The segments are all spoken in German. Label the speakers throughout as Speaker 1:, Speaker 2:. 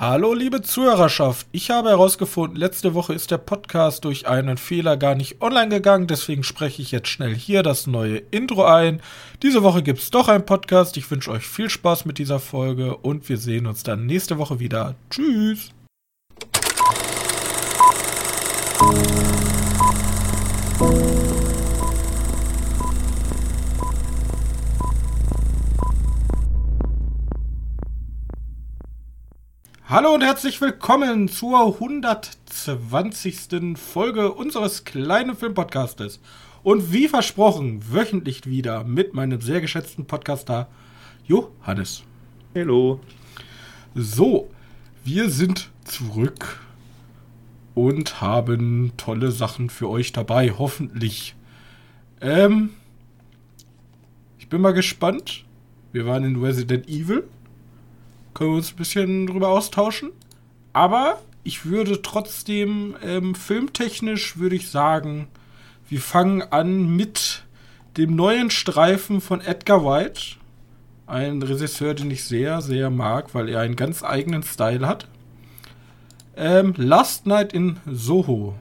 Speaker 1: Hallo liebe Zuhörerschaft, ich habe herausgefunden, letzte Woche ist der Podcast durch einen Fehler gar nicht online gegangen, deswegen spreche ich jetzt schnell hier das neue Intro ein. Diese Woche gibt es doch einen Podcast, ich wünsche euch viel Spaß mit dieser Folge und wir sehen uns dann nächste Woche wieder. Tschüss! Hallo und herzlich willkommen zur 120. Folge unseres kleinen Filmpodcastes. Und wie versprochen, wöchentlich wieder mit meinem sehr geschätzten Podcaster Johannes.
Speaker 2: Hallo.
Speaker 1: So, wir sind zurück und haben tolle Sachen für euch dabei, hoffentlich. Ähm, ich bin mal gespannt. Wir waren in Resident Evil können wir uns ein bisschen drüber austauschen. Aber ich würde trotzdem ähm, filmtechnisch würde ich sagen, wir fangen an mit dem neuen Streifen von Edgar White. Ein Regisseur, den ich sehr, sehr mag, weil er einen ganz eigenen Style hat. Ähm, Last Night in Soho.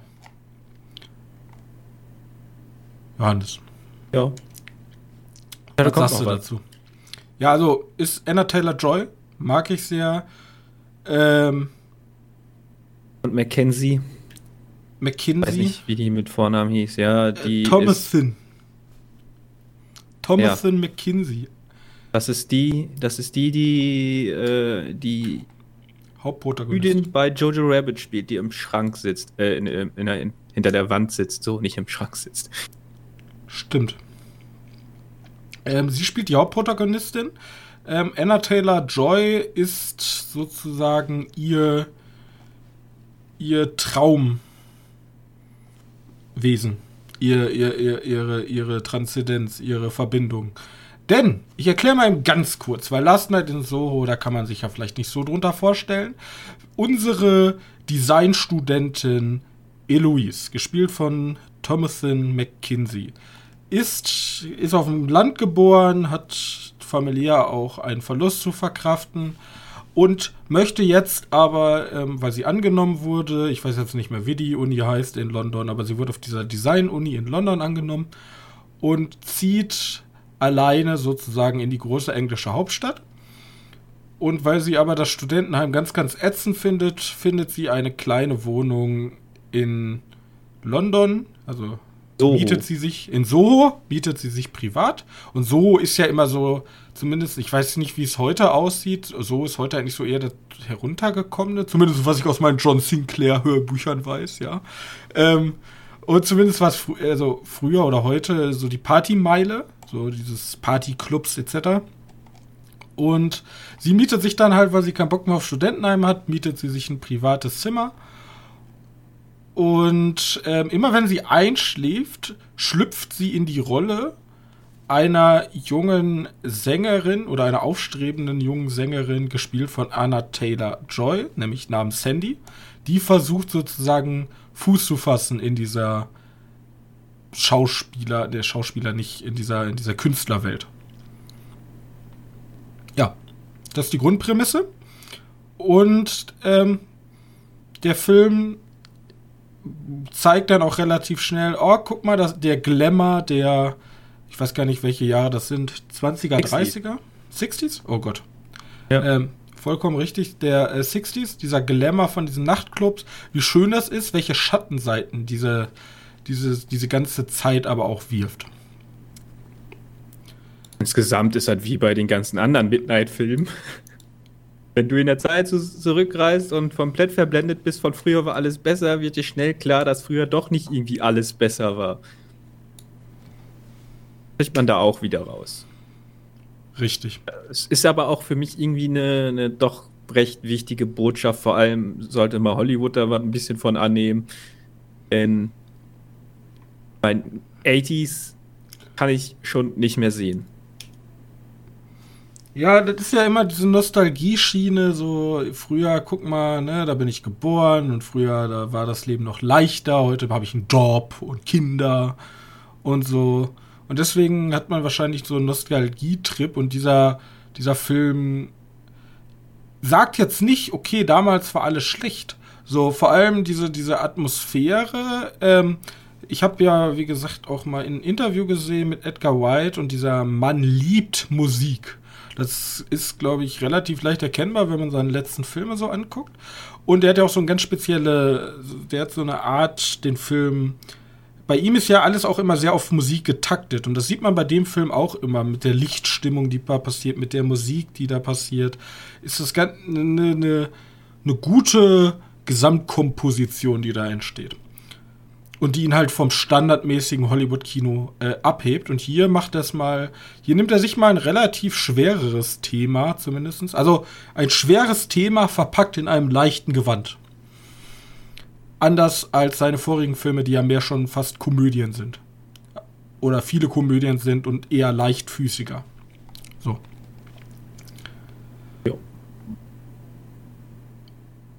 Speaker 1: Johannes.
Speaker 2: Ja.
Speaker 1: ja Was sagst du dazu? Ja, also ist Anna Taylor Joy mag ich sehr. Ähm,
Speaker 2: und Mackenzie.
Speaker 1: Mackenzie. Weiß
Speaker 2: nicht, wie die mit Vornamen hieß, ja. Die
Speaker 1: äh, Thomason. Thomason ja. McKinsey.
Speaker 2: Das ist die, das ist die, die, äh, die
Speaker 1: Hauptprotagonistin
Speaker 2: bei Jojo Rabbit spielt, die im Schrank sitzt, äh, in, in, in, in, hinter der Wand sitzt, so, nicht im Schrank sitzt.
Speaker 1: Stimmt. Ähm, sie spielt die Hauptprotagonistin. Ähm, Anna Taylor Joy ist sozusagen ihr, ihr Traumwesen. Ihr, ihr, ihr, ihre, ihre Transzendenz, ihre Verbindung. Denn, ich erkläre mal ganz kurz, weil Last Night in Soho, da kann man sich ja vielleicht nicht so drunter vorstellen. Unsere Designstudentin Eloise, gespielt von Thomason McKinsey, ist, ist auf dem Land geboren, hat familiär auch einen Verlust zu verkraften und möchte jetzt aber, ähm, weil sie angenommen wurde, ich weiß jetzt nicht mehr, wie die Uni heißt in London, aber sie wurde auf dieser Design-Uni in London angenommen und zieht alleine sozusagen in die große englische Hauptstadt. Und weil sie aber das Studentenheim ganz, ganz ätzend findet, findet sie eine kleine Wohnung in London, also Soho. bietet sie sich in Soho, bietet sie sich privat. Und Soho ist ja immer so, zumindest, ich weiß nicht, wie es heute aussieht. Soho ist heute eigentlich so eher das heruntergekommene, zumindest was ich aus meinen John Sinclair Hörbüchern weiß, ja. Ähm, und zumindest was fr also früher oder heute so die Partymeile, so dieses Partyclubs etc. Und sie mietet sich dann halt, weil sie keinen Bock mehr auf Studentenheim hat, mietet sie sich ein privates Zimmer und ähm, immer wenn sie einschläft, schlüpft sie in die Rolle einer jungen Sängerin oder einer aufstrebenden jungen Sängerin, gespielt von Anna Taylor Joy, nämlich namens Sandy. Die versucht sozusagen Fuß zu fassen in dieser Schauspieler, der Schauspieler nicht in dieser, in dieser Künstlerwelt. Ja, das ist die Grundprämisse. Und ähm, der Film zeigt dann auch relativ schnell, oh, guck mal, das, der Glamour der, ich weiß gar nicht, welche Jahre das sind, 20er, 30er? 60s? Oh Gott. Ja. Ähm, vollkommen richtig, der äh, 60s, dieser Glamour von diesen Nachtclubs, wie schön das ist, welche Schattenseiten diese, diese, diese ganze Zeit aber auch wirft.
Speaker 2: Insgesamt ist halt wie bei den ganzen anderen Midnight-Filmen. Wenn du in der Zeit zurückreist und komplett verblendet bist, von früher war alles besser, wird dir schnell klar, dass früher doch nicht irgendwie alles besser war. Kriegt man da auch wieder raus.
Speaker 1: Richtig.
Speaker 2: Es ist aber auch für mich irgendwie eine, eine doch recht wichtige Botschaft. Vor allem sollte mal Hollywood da ein bisschen von annehmen. Denn bei 80s kann ich schon nicht mehr sehen.
Speaker 1: Ja, das ist ja immer diese Nostalgie-Schiene, so früher, guck mal, ne, da bin ich geboren und früher, da war das Leben noch leichter, heute habe ich einen Job und Kinder und so. Und deswegen hat man wahrscheinlich so einen Nostalgie-Trip und dieser, dieser Film sagt jetzt nicht, okay, damals war alles schlecht. So, vor allem diese, diese Atmosphäre. Ähm, ich habe ja, wie gesagt, auch mal ein Interview gesehen mit Edgar White und dieser Mann liebt Musik. Das ist, glaube ich, relativ leicht erkennbar, wenn man seine letzten Filme so anguckt. Und der hat ja auch so ein ganz spezielle, der hat so eine Art, den Film. Bei ihm ist ja alles auch immer sehr auf Musik getaktet. Und das sieht man bei dem Film auch immer mit der Lichtstimmung, die da passiert, mit der Musik, die da passiert. Ist das eine, eine, eine gute Gesamtkomposition, die da entsteht. Und die ihn halt vom standardmäßigen Hollywood-Kino äh, abhebt. Und hier macht das mal, hier nimmt er sich mal ein relativ schwereres Thema, zumindest. Also ein schweres Thema verpackt in einem leichten Gewand. Anders als seine vorigen Filme, die ja mehr schon fast Komödien sind. Oder viele Komödien sind und eher leichtfüßiger. So.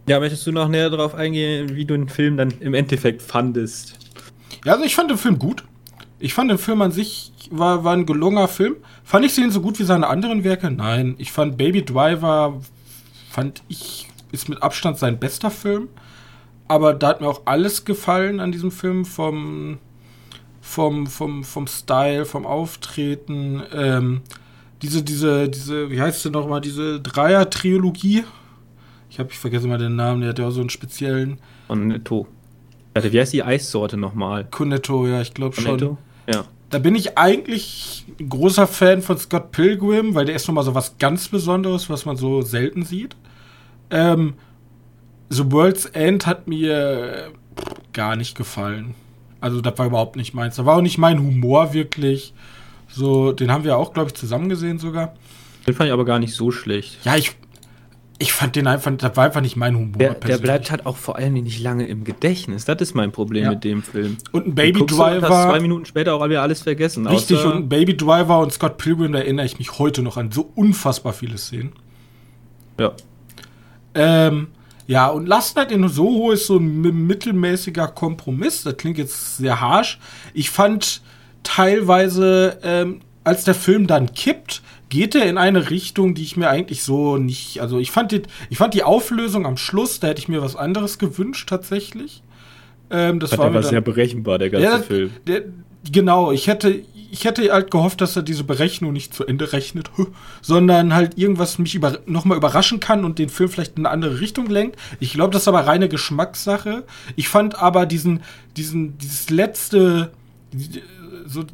Speaker 2: Ja, möchtest du noch näher darauf eingehen, wie du den Film dann im Endeffekt fandest?
Speaker 1: Ja, also ich fand den Film gut. Ich fand den Film an sich war, war ein gelungener Film. Fand ich den so gut wie seine anderen Werke? Nein. Ich fand Baby Driver, fand ich, ist mit Abstand sein bester Film. Aber da hat mir auch alles gefallen an diesem Film vom, vom, vom, vom Style, vom Auftreten. Ähm, diese, diese, diese, wie heißt sie nochmal, diese Dreier-Trilogie ich habe, ich vergesse mal den Namen, der hat ja auch so einen speziellen.
Speaker 2: Cornetto. Warte, wie heißt die Eissorte nochmal?
Speaker 1: Cornetto, ja, ich glaube schon. Ja. Da bin ich eigentlich ein großer Fan von Scott Pilgrim, weil der ist nochmal so was ganz Besonderes, was man so selten sieht. Ähm, The World's End hat mir gar nicht gefallen. Also, das war überhaupt nicht meins. Da war auch nicht mein Humor wirklich. So, den haben wir auch, glaube ich, zusammen gesehen sogar.
Speaker 2: Den fand ich aber gar nicht so schlecht.
Speaker 1: Ja, ich ich fand den einfach, das war einfach nicht mein Humor.
Speaker 2: Der, der bleibt halt auch vor allem nicht lange im Gedächtnis. Das ist mein Problem ja. mit dem Film.
Speaker 1: Und ein Baby Driver.
Speaker 2: Hast zwei Minuten später auch wieder alles vergessen.
Speaker 1: Richtig, und ein Baby Driver und Scott Pilgrim, da erinnere ich mich heute noch an so unfassbar viele Szenen.
Speaker 2: Ja.
Speaker 1: Ähm, ja, und Last Night in Soho ist so ein mittelmäßiger Kompromiss. Das klingt jetzt sehr harsh. Ich fand teilweise, ähm, als der Film dann kippt, geht er in eine Richtung, die ich mir eigentlich so nicht. Also ich fand die, ich fand die Auflösung am Schluss, da hätte ich mir was anderes gewünscht tatsächlich.
Speaker 2: Ähm, das war, war sehr berechenbar, der ganze ja, Film.
Speaker 1: Der, genau, ich hätte, ich hätte halt gehofft, dass er diese Berechnung nicht zu Ende rechnet, sondern halt irgendwas mich über, nochmal überraschen kann und den Film vielleicht in eine andere Richtung lenkt. Ich glaube, das ist aber reine Geschmackssache. Ich fand aber diesen, diesen, dieses letzte, so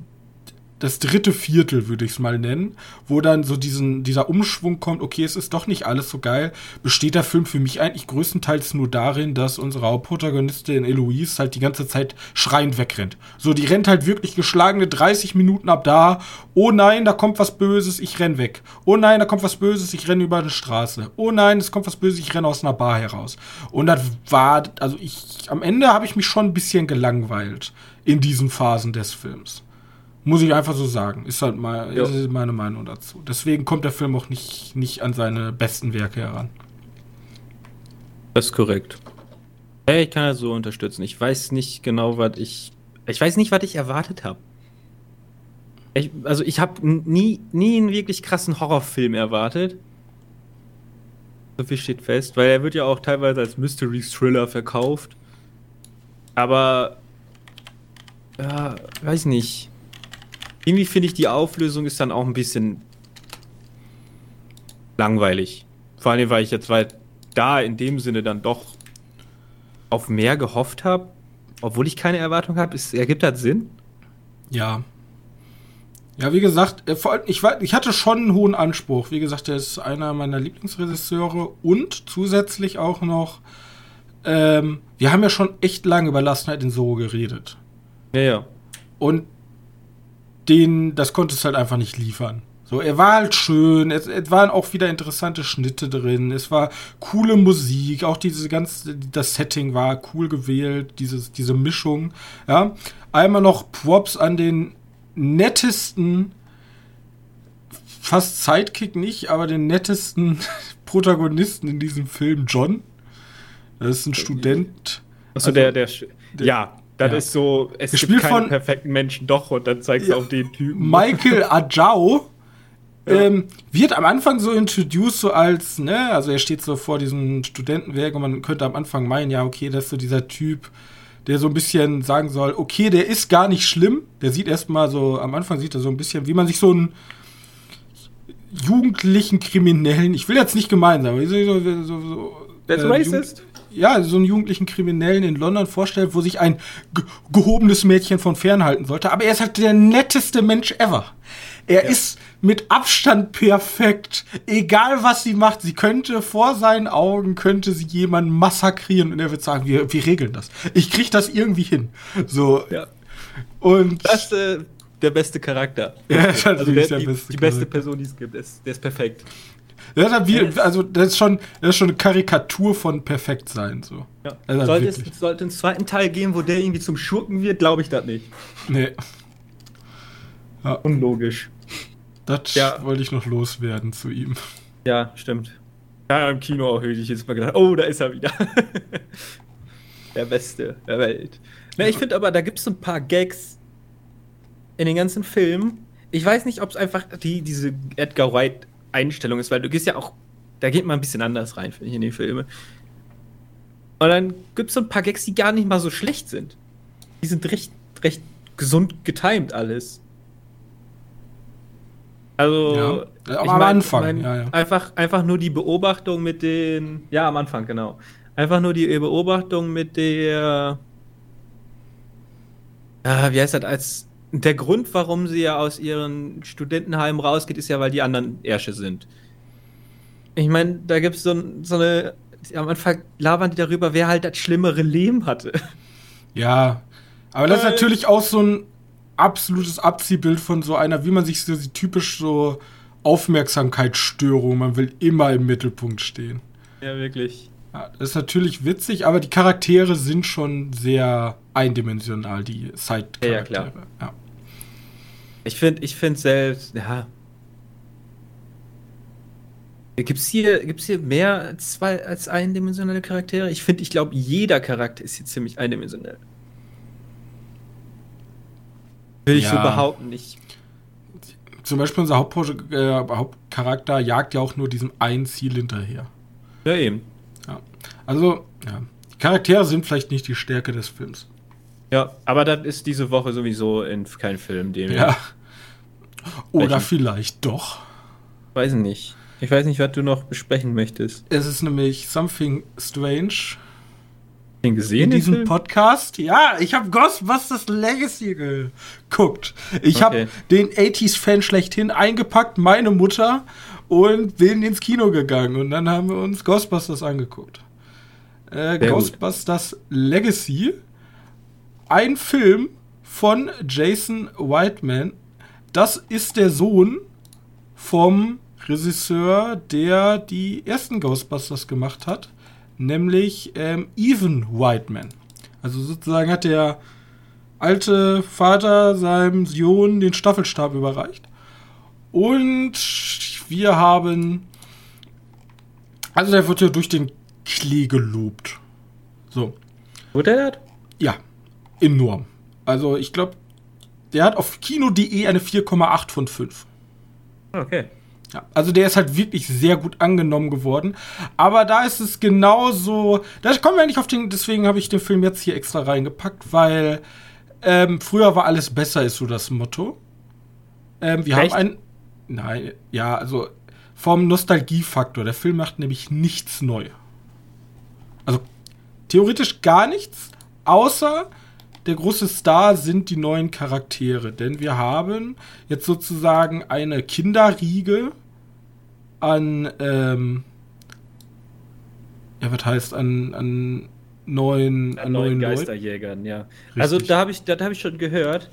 Speaker 1: das dritte Viertel, würde ich es mal nennen, wo dann so diesen, dieser Umschwung kommt, okay, es ist doch nicht alles so geil, besteht der Film für mich eigentlich größtenteils nur darin, dass unsere Hauptprotagonistin Eloise halt die ganze Zeit schreiend wegrennt. So, die rennt halt wirklich geschlagene 30 Minuten ab da, oh nein, da kommt was Böses, ich renn weg. Oh nein, da kommt was Böses, ich renn über eine Straße. Oh nein, es kommt was Böses, ich renn aus einer Bar heraus. Und das war, also ich, am Ende habe ich mich schon ein bisschen gelangweilt in diesen Phasen des Films. Muss ich einfach so sagen. Ist halt mal, ist meine Meinung dazu. Deswegen kommt der Film auch nicht, nicht an seine besten Werke heran.
Speaker 2: Das ist korrekt. Hey, ich kann das so unterstützen. Ich weiß nicht genau, was ich. Ich weiß nicht, was ich erwartet habe. also ich habe nie, nie einen wirklich krassen Horrorfilm erwartet. So viel steht fest, weil er wird ja auch teilweise als Mystery Thriller verkauft. Aber ja, weiß nicht irgendwie finde ich, die Auflösung ist dann auch ein bisschen langweilig. Vor allem, weil ich jetzt weil da in dem Sinne dann doch auf mehr gehofft habe, obwohl ich keine Erwartung habe. Ergibt das Sinn?
Speaker 1: Ja. Ja, wie gesagt, äh, ich, ich hatte schon einen hohen Anspruch. Wie gesagt, er ist einer meiner Lieblingsregisseure und zusätzlich auch noch, ähm, wir haben ja schon echt lange über Last Night in Soho geredet.
Speaker 2: Ja, ja.
Speaker 1: Und den, das konnte es halt einfach nicht liefern. So, er war halt schön, es, es, waren auch wieder interessante Schnitte drin, es war coole Musik, auch diese ganze, das Setting war cool gewählt, dieses, diese Mischung, ja. Einmal noch Props an den nettesten, fast Sidekick nicht, aber den nettesten Protagonisten in diesem Film, John. Das ist ein Student.
Speaker 2: Achso, also, der, der, der, ja, das ja. ist so,
Speaker 1: es Gespielt gibt keine
Speaker 2: von perfekten Menschen doch und dann zeigst ja, du auch den Typen.
Speaker 1: Michael Ajao ähm, wird am Anfang so introduced, so als, ne, also er steht so vor diesem Studentenwerk und man könnte am Anfang meinen, ja, okay, das ist so dieser Typ, der so ein bisschen sagen soll, okay, der ist gar nicht schlimm. Der sieht erstmal so, am Anfang sieht er so ein bisschen, wie man sich so einen jugendlichen Kriminellen, ich will jetzt nicht gemein sein, aber so, so, so, so
Speaker 2: That's äh, racist.
Speaker 1: Ja, so einen jugendlichen Kriminellen in London vorstellt, wo sich ein gehobenes Mädchen von fernhalten sollte. Aber er ist halt der netteste Mensch ever. Er ja. ist mit Abstand perfekt. Egal was sie macht, sie könnte vor seinen Augen, könnte sie jemanden massakrieren und er wird sagen, wir, wir regeln das. Ich krieg das irgendwie hin. So.
Speaker 2: Ja. Und. Das, äh, der beste Charakter.
Speaker 1: Ja, also
Speaker 2: der, der die, beste die beste Person, die es gibt. Der ist, der ist perfekt.
Speaker 1: Ja, wie, also das ist schon, das ist schon eine Karikatur von perfekt sein. So.
Speaker 2: Ja. Also sollte, es, sollte einen zweiten Teil geben, wo der irgendwie zum Schurken wird, glaube ich das nicht.
Speaker 1: Nee.
Speaker 2: Ja. Unlogisch.
Speaker 1: Das ja. wollte ich noch loswerden zu ihm.
Speaker 2: Ja, stimmt. Ja, im Kino auch ich jetzt mal gedacht, oh, da ist er wieder. der Beste der Welt. Na, ich finde aber, da gibt es so ein paar Gags in den ganzen Filmen. Ich weiß nicht, ob es einfach die, diese Edgar White Einstellung ist, weil du gehst ja auch, da geht man ein bisschen anders rein, finde ich, in die Filme. Und dann gibt es so ein paar Gags, die gar nicht mal so schlecht sind. Die sind recht, recht gesund getimed alles. Also,
Speaker 1: ja, aber am mein, Anfang,
Speaker 2: mein,
Speaker 1: ja, ja.
Speaker 2: Einfach, einfach nur die Beobachtung mit den, ja, am Anfang, genau. Einfach nur die Beobachtung mit der, äh, wie heißt das, als der Grund, warum sie ja aus ihren Studentenheimen rausgeht, ist ja, weil die anderen Ärsche sind. Ich meine, da gibt es so, so eine. Am Anfang labern die darüber, wer halt das schlimmere Leben hatte.
Speaker 1: Ja, aber das ist natürlich auch so ein absolutes Abziehbild von so einer, wie man sich so typisch so Aufmerksamkeitsstörung, man will immer im Mittelpunkt stehen.
Speaker 2: Ja, wirklich.
Speaker 1: Ja, das ist natürlich witzig, aber die Charaktere sind schon sehr eindimensional, die Side-Charaktere. Ja, ja, klar. Ja.
Speaker 2: Ich finde ich find selbst, ja. Gibt es hier, gibt's hier mehr als zwei als eindimensionale Charaktere? Ich finde, ich glaube, jeder Charakter ist hier ziemlich eindimensional. Will ich ja. so behaupten, nicht.
Speaker 1: Zum Beispiel unser äh, Hauptcharakter jagt ja auch nur diesem einen Ziel hinterher.
Speaker 2: Ja, eben.
Speaker 1: Ja. Also, ja. Die Charaktere sind vielleicht nicht die Stärke des Films.
Speaker 2: Ja, aber das ist diese Woche sowieso in kein Film,
Speaker 1: den Ja. Oder Welchen? vielleicht doch.
Speaker 2: Weiß nicht. Ich weiß nicht, was du noch besprechen möchtest.
Speaker 1: Es ist nämlich Something Strange.
Speaker 2: Den gesehen
Speaker 1: in diesem? Podcast? Ja, ich habe Ghostbusters Legacy geguckt. Ich okay. habe den 80s-Fan schlechthin eingepackt, meine Mutter, und bin ins Kino gegangen. Und dann haben wir uns Ghostbusters angeguckt. Äh, Ghostbusters gut. Legacy ein Film von Jason Whiteman. Das ist der Sohn vom Regisseur, der die ersten Ghostbusters gemacht hat, nämlich ähm, Evan Whiteman. Also sozusagen hat der alte Vater seinem Sohn den Staffelstab überreicht. Und wir haben. Also der wird ja durch den Klee gelobt. So.
Speaker 2: Wurde er das?
Speaker 1: Ja enorm. Also ich glaube, der hat auf kino.de eine 4,8 von 5.
Speaker 2: Okay.
Speaker 1: Ja, also der ist halt wirklich sehr gut angenommen geworden. Aber da ist es genauso. Da kommen wir nicht auf den. Deswegen habe ich den Film jetzt hier extra reingepackt, weil ähm, früher war alles besser, ist so das Motto. Ähm, wir Echt? haben ein. Nein, ja, also vom Nostalgiefaktor. Der Film macht nämlich nichts neu. Also theoretisch gar nichts, außer der große Star sind die neuen Charaktere, denn wir haben jetzt sozusagen eine Kinderriege an, ähm, ja, was heißt, an, an neuen,
Speaker 2: an, an neuen, Geisterjägern, ja. Richtig. Also da habe ich, das habe ich schon gehört,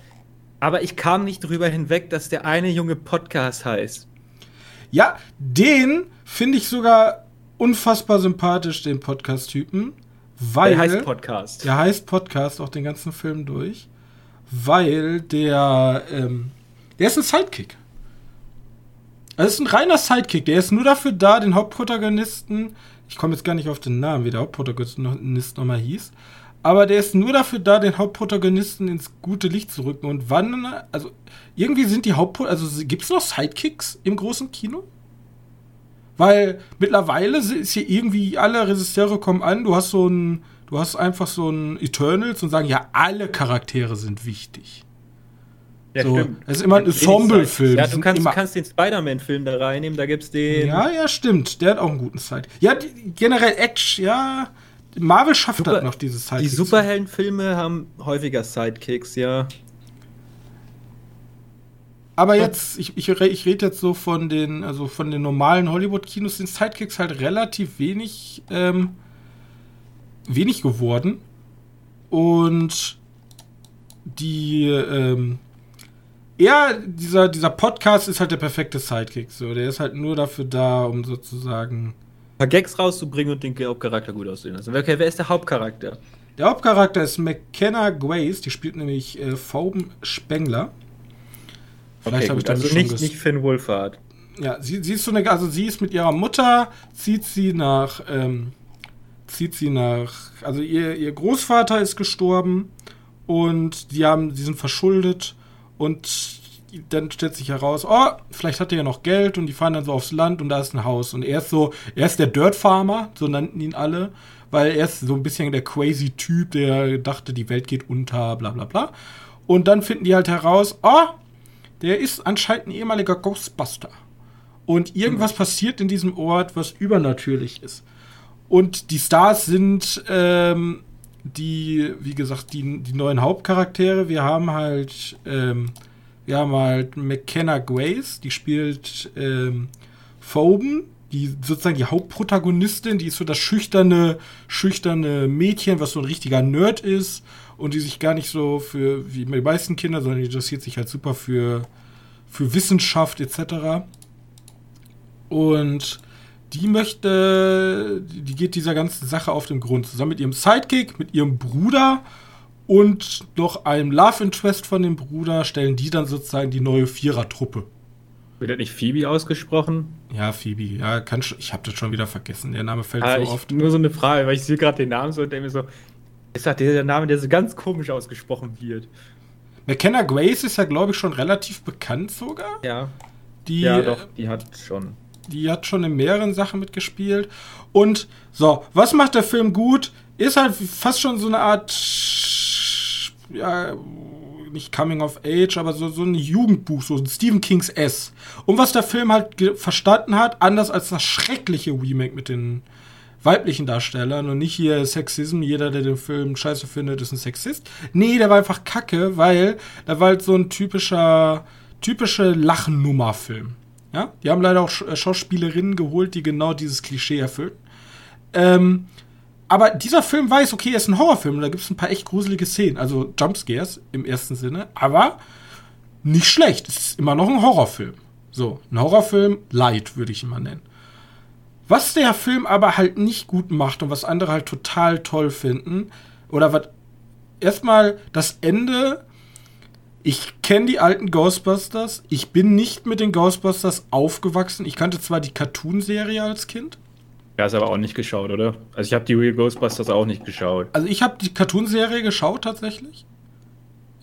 Speaker 2: aber ich kam nicht drüber hinweg, dass der eine junge Podcast heißt.
Speaker 1: Ja, den finde ich sogar unfassbar sympathisch, den Podcast-Typen. Weil, der
Speaker 2: heißt Podcast.
Speaker 1: Der heißt Podcast auch den ganzen Film durch. Weil der, ähm, der ist ein Sidekick. Also ist ein reiner Sidekick. Der ist nur dafür da, den Hauptprotagonisten, ich komme jetzt gar nicht auf den Namen, wie der Hauptprotagonist nochmal hieß, aber der ist nur dafür da, den Hauptprotagonisten ins gute Licht zu rücken. Und wann, also irgendwie sind die Hauptprotagonisten, also gibt es noch Sidekicks im großen Kino? Weil mittlerweile ist hier irgendwie, alle Regisseure kommen an, du hast so ein, du hast einfach so ein Eternals und sagen, ja, alle Charaktere sind wichtig.
Speaker 2: Ja,
Speaker 1: so,
Speaker 2: stimmt.
Speaker 1: Es ist immer ein Ensemble-Film.
Speaker 2: Ja, du kannst,
Speaker 1: immer-
Speaker 2: kannst den Spider-Man-Film da reinnehmen, da gibt's den.
Speaker 1: Ja, ja, stimmt. Der hat auch einen guten Side. Ja, die, generell Action, ja. Marvel schafft
Speaker 2: Super-
Speaker 1: halt noch dieses Side.
Speaker 2: Die Superheldenfilme haben häufiger Sidekicks, ja.
Speaker 1: Aber jetzt, ich, ich, ich rede jetzt so von den, also von den normalen Hollywood-Kinos sind Sidekicks halt relativ wenig, ähm, wenig geworden. Und die, ähm, ja, dieser, dieser Podcast ist halt der perfekte Sidekick. So, der ist halt nur dafür da, um sozusagen.
Speaker 2: Ein paar Gags rauszubringen und den Hauptcharakter gut aussehen lassen. Okay, wer ist der Hauptcharakter?
Speaker 1: Der Hauptcharakter ist McKenna Grace, die spielt nämlich äh, Phoebe Spengler. Vielleicht habe ich damit
Speaker 2: also nicht, nicht Finn Wolfhard.
Speaker 1: Ja, sie, sie ist so eine, also sie ist mit ihrer Mutter, zieht sie nach, ähm, zieht sie nach, also ihr, ihr Großvater ist gestorben und die haben, die sind verschuldet und dann stellt sich heraus, oh, vielleicht hat er ja noch Geld und die fahren dann so aufs Land und da ist ein Haus und er ist so, er ist der Dirt Farmer, so nannten ihn alle, weil er ist so ein bisschen der crazy Typ, der dachte, die Welt geht unter, bla bla bla. Und dann finden die halt heraus, oh, der ist anscheinend ein ehemaliger Ghostbuster. Und irgendwas passiert in diesem Ort, was übernatürlich ist. Und die Stars sind ähm, die, wie gesagt, die, die neuen Hauptcharaktere. Wir haben halt, ähm, wir haben halt McKenna Grace, die spielt ähm, Phoeben, die sozusagen die Hauptprotagonistin, die ist so das schüchterne, schüchterne Mädchen, was so ein richtiger Nerd ist und die sich gar nicht so für, wie die meisten Kinder, sondern die interessiert sich halt super für, für Wissenschaft etc. Und die möchte, die geht dieser ganzen Sache auf den Grund. Zusammen mit ihrem Sidekick, mit ihrem Bruder und noch einem Love Interest von dem Bruder stellen die dann sozusagen die neue Vierer-Truppe.
Speaker 2: Wird das nicht Phoebe ausgesprochen?
Speaker 1: Ja, Phoebe, ja, kann schon, ich habe das schon wieder vergessen. Der Name fällt
Speaker 2: Ah,
Speaker 1: so
Speaker 2: ich,
Speaker 1: oft.
Speaker 2: Nur so eine Frage, weil ich sehe gerade den Namen so und denke mir so, ist das der Name, der so ganz komisch ausgesprochen wird?
Speaker 1: McKenna Grace ist ja, glaube ich, schon relativ bekannt sogar.
Speaker 2: Ja.
Speaker 1: Die,
Speaker 2: ja, doch, die hat schon.
Speaker 1: die hat schon in mehreren Sachen mitgespielt. Und so, was macht der Film gut? Ist halt fast schon so eine Art, ja, nicht Coming of Age, aber so, so ein Jugendbuch, so ein Stephen Kings S. Und was der Film halt verstanden hat, anders als das schreckliche Remake mit den weiblichen Darstellern und nicht hier Sexism, jeder, der den Film scheiße findet, ist ein Sexist. Nee, der war einfach kacke, weil da war halt so ein typischer, typische Lachennummer-Film. Ja, die haben leider auch äh, Schauspielerinnen geholt, die genau dieses Klischee erfüllen. Ähm, aber dieser Film weiß, okay, er ist ein Horrorfilm und da gibt es ein paar echt gruselige Szenen, also Jumpscares im ersten Sinne, aber nicht schlecht. Es ist immer noch ein Horrorfilm. So, ein Horrorfilm light, würde ich mal nennen. Was der Film aber halt nicht gut macht und was andere halt total toll finden, oder was erstmal das Ende. Ich kenne die alten Ghostbusters. Ich bin nicht mit den Ghostbusters aufgewachsen. Ich kannte zwar die Cartoon-Serie als Kind.
Speaker 2: Ja, ist aber auch nicht geschaut, oder? Also ich habe die Real Ghostbusters auch nicht geschaut.
Speaker 1: Also ich habe die Cartoon-Serie geschaut tatsächlich.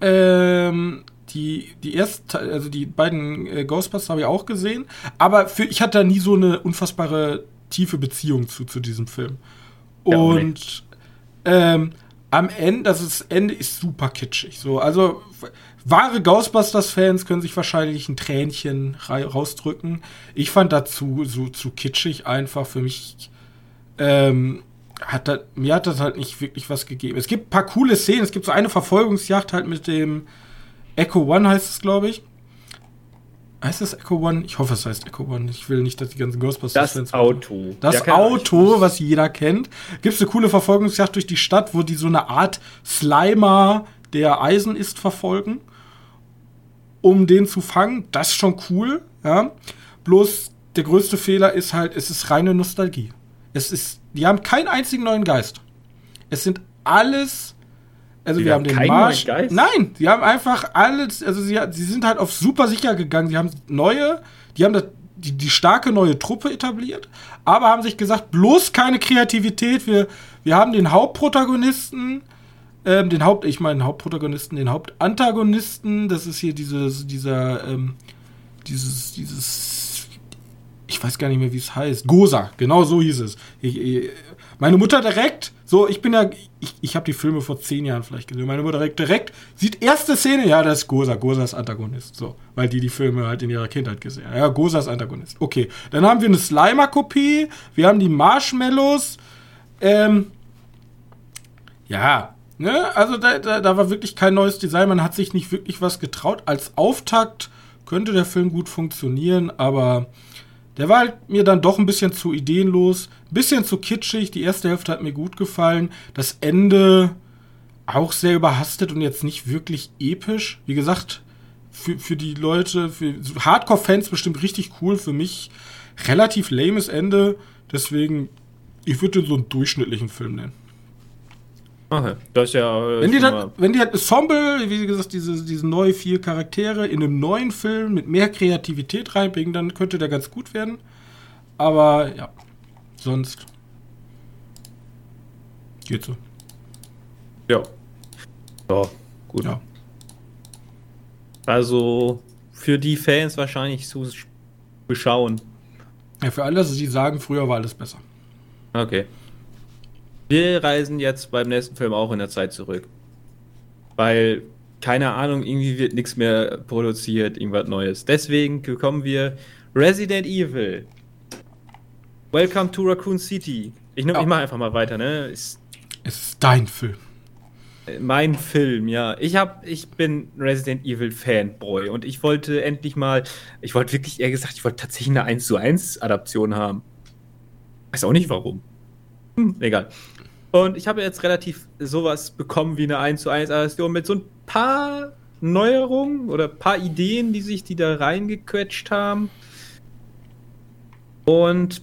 Speaker 1: Ähm, die, die erste, also die beiden äh, Ghostbusters habe ich auch gesehen. Aber für, ich hatte da nie so eine unfassbare tiefe Beziehung zu, zu diesem Film.
Speaker 2: Ja,
Speaker 1: Und ähm, am Ende, das, ist, das Ende ist super kitschig. So, also wahre Ghostbusters-Fans können sich wahrscheinlich ein Tränchen rausdrücken. Ich fand dazu so zu kitschig einfach für mich. Ähm, hat das, mir hat das halt nicht wirklich was gegeben. Es gibt ein paar coole Szenen. Es gibt so eine Verfolgungsjagd halt mit dem Echo One heißt es, glaube ich. Heißt es Echo One? Ich hoffe, es heißt Echo One. Ich will nicht, dass die ganzen Ghostbusters-Fans.
Speaker 2: Das Auto.
Speaker 1: Das
Speaker 2: Ja.
Speaker 1: Auto, was jeder kennt. Gibt es eine coole Verfolgungsjagd durch die Stadt, wo die so eine Art Slimer, der Eisen ist, verfolgen, um den zu fangen. Das ist schon cool, ja. Bloß der größte Fehler ist halt, es ist reine Nostalgie. Es ist, die haben keinen einzigen neuen Geist. Es sind alles, also wir
Speaker 2: haben
Speaker 1: haben den Marsch. Nein, die haben einfach alles, also sie, sie sind halt auf super sicher gegangen. Sie haben neue, die haben das, die, die starke neue Truppe etabliert, aber haben sich gesagt, bloß keine Kreativität. Wir, wir haben den Hauptprotagonisten, Ähm, den Haupt, ich meine Hauptprotagonisten, den Hauptantagonisten, das ist hier dieses, dieser, ähm, dieses, dieses, ich weiß gar nicht mehr, wie es heißt. Gosa, genau so hieß es. Ich, ich, meine Mutter direkt, so, ich bin ja, ich, ich habe die Filme vor zehn Jahren vielleicht gesehen. Meine Mutter direkt, direkt sieht erste Szene, ja, das ist Gosa, Gosa ist Antagonist, so, weil die die Filme halt in ihrer Kindheit gesehen haben. Ja, Gosa ist Antagonist. Okay, dann haben wir eine Slimer-Kopie, wir haben die Marshmallows, ähm, ja, ne, also da, da, da war wirklich kein neues Design, man hat sich nicht wirklich was getraut. Als Auftakt könnte der Film gut funktionieren, aber der war halt mir dann doch ein bisschen zu ideenlos, bisschen zu kitschig. Die erste Hälfte hat mir gut gefallen. Das Ende auch sehr überhastet und jetzt nicht wirklich episch. Wie gesagt, für, für die Leute, für Hardcore-Fans bestimmt richtig cool. Für mich relativ lames Ende. Deswegen, ich würde den so einen durchschnittlichen Film nennen.
Speaker 2: Okay, das ist ja.
Speaker 1: Äh, wenn, die dann, wenn die halt Ensemble, wie gesagt, diese, diese neue vier Charaktere in einem neuen Film mit mehr Kreativität reinbringen, dann könnte der ganz gut werden. Aber ja, sonst geht so.
Speaker 2: Ja. Ja, gut. Ja. Also für die Fans wahrscheinlich zu beschauen.
Speaker 1: Ja, für alle, die sagen, früher war alles besser.
Speaker 2: Okay. Wir reisen jetzt beim nächsten Film auch in der Zeit zurück. Weil, keine Ahnung, irgendwie wird nichts mehr produziert, irgendwas Neues. Deswegen bekommen wir Resident Evil. Welcome to Raccoon City. Ich, ja. ich mache einfach mal weiter, ne?
Speaker 1: Ist, es ist dein Film.
Speaker 2: Mein Film, ja. Ich hab, ich bin Resident Evil Fanboy und ich wollte endlich mal, ich wollte wirklich eher gesagt, ich wollte tatsächlich eine 1 zu 1 Adaption haben. Weiß auch nicht warum. Hm, egal. Und ich habe jetzt relativ sowas bekommen wie eine 1 zu 1 Adaption mit so ein paar Neuerungen oder ein paar Ideen, die sich die da reingequetscht haben. Und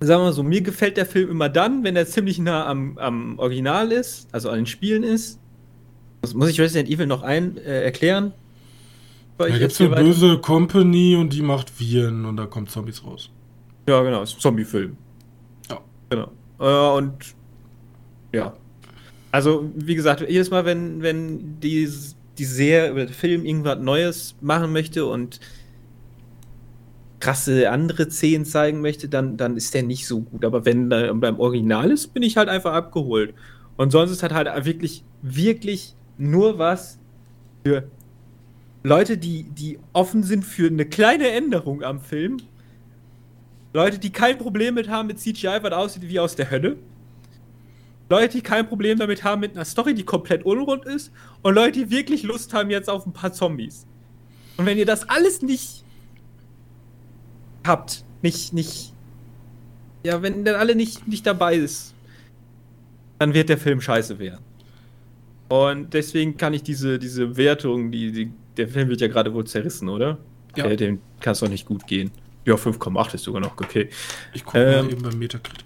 Speaker 2: sagen wir mal so, mir gefällt der Film immer dann, wenn er ziemlich nah am, am Original ist, also an den Spielen ist. Das muss ich Resident Evil noch ein, äh, erklären?
Speaker 1: Da gibt es eine böse Company und die macht Viren und da kommen Zombies raus.
Speaker 2: Ja, genau, ist ein Zombie-Film. Ja. Genau. Äh, und ja. Also, wie gesagt, jedes Mal, wenn, wenn die, die Serie oder der Film irgendwas Neues machen möchte und krasse andere Szenen zeigen möchte, dann, dann ist der nicht so gut. Aber wenn er beim Original ist, bin ich halt einfach abgeholt. Und sonst ist halt halt wirklich, wirklich nur was für Leute, die, die offen sind für eine kleine Änderung am Film Leute, die kein Problem mit haben mit CGI, was aussieht wie aus der Hölle. Leute, die kein Problem damit haben mit einer Story, die komplett unrund ist. Und Leute, die wirklich Lust haben jetzt auf ein paar Zombies. Und wenn ihr das alles nicht habt, nicht, nicht, ja, wenn dann alle nicht, nicht dabei ist, dann wird der Film scheiße werden. Und deswegen kann ich diese, diese Wertung, die, die der Film wird ja gerade wohl zerrissen, oder? Ja. Okay, dem kann es doch nicht gut gehen. Ja, 5,8 ist sogar noch okay.
Speaker 1: Ich gucke ähm, mal eben beim Metacritic.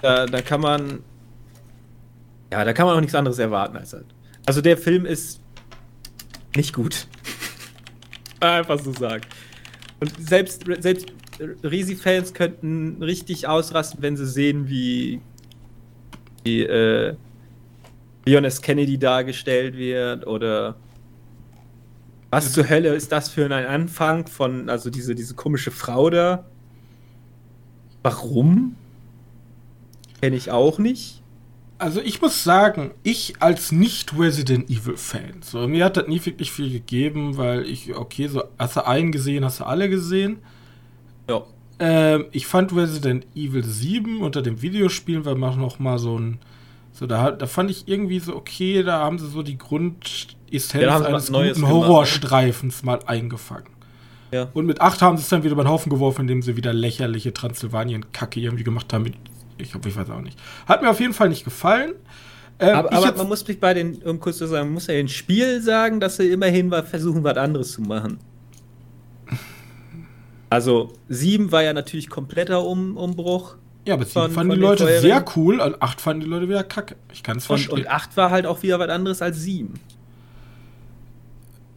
Speaker 2: Da, da kann man. Ja, da kann man auch nichts anderes erwarten als halt. Also der Film ist nicht gut. Einfach so sagen. Und selbst, selbst Risi-Fans könnten richtig ausrasten, wenn sie sehen, wie, wie äh, Leon S. Kennedy dargestellt wird oder was zur Hölle ist das für ein Anfang von, also diese, diese komische Frau da? Warum? Kenne ich auch nicht.
Speaker 1: Also ich muss sagen, ich als nicht-Resident Evil-Fan, so mir hat das nie wirklich viel gegeben, weil ich, okay, so hast du einen gesehen, hast du alle gesehen. Ja. Ähm, ich fand Resident Evil 7 unter dem Videospielen war noch mal so ein, so da, da fand ich irgendwie so, okay, da haben sie so die Grund Essenz ja, eines guten Horrorstreifens mal eingefangen. Ja. Und mit 8 haben sie es dann wieder über den Haufen geworfen, indem sie wieder lächerliche Transsilvanien-Kacke irgendwie gemacht haben. Mit, ich, ich weiß auch nicht. Hat mir auf jeden Fall nicht gefallen.
Speaker 2: Ähm, aber, aber man muss bei den, um kurz zu sagen, man muss ja im Spiel sagen, dass sie immerhin versuchen, was anderes zu machen. Also 7 war ja natürlich kompletter um Umbruch.
Speaker 1: Ja, aber 7 fanden die Leute sehr cool und 8 fanden die Leute wieder kacke. Ich kann es verstehen. Und, und
Speaker 2: 8 war halt auch wieder was anderes als 7.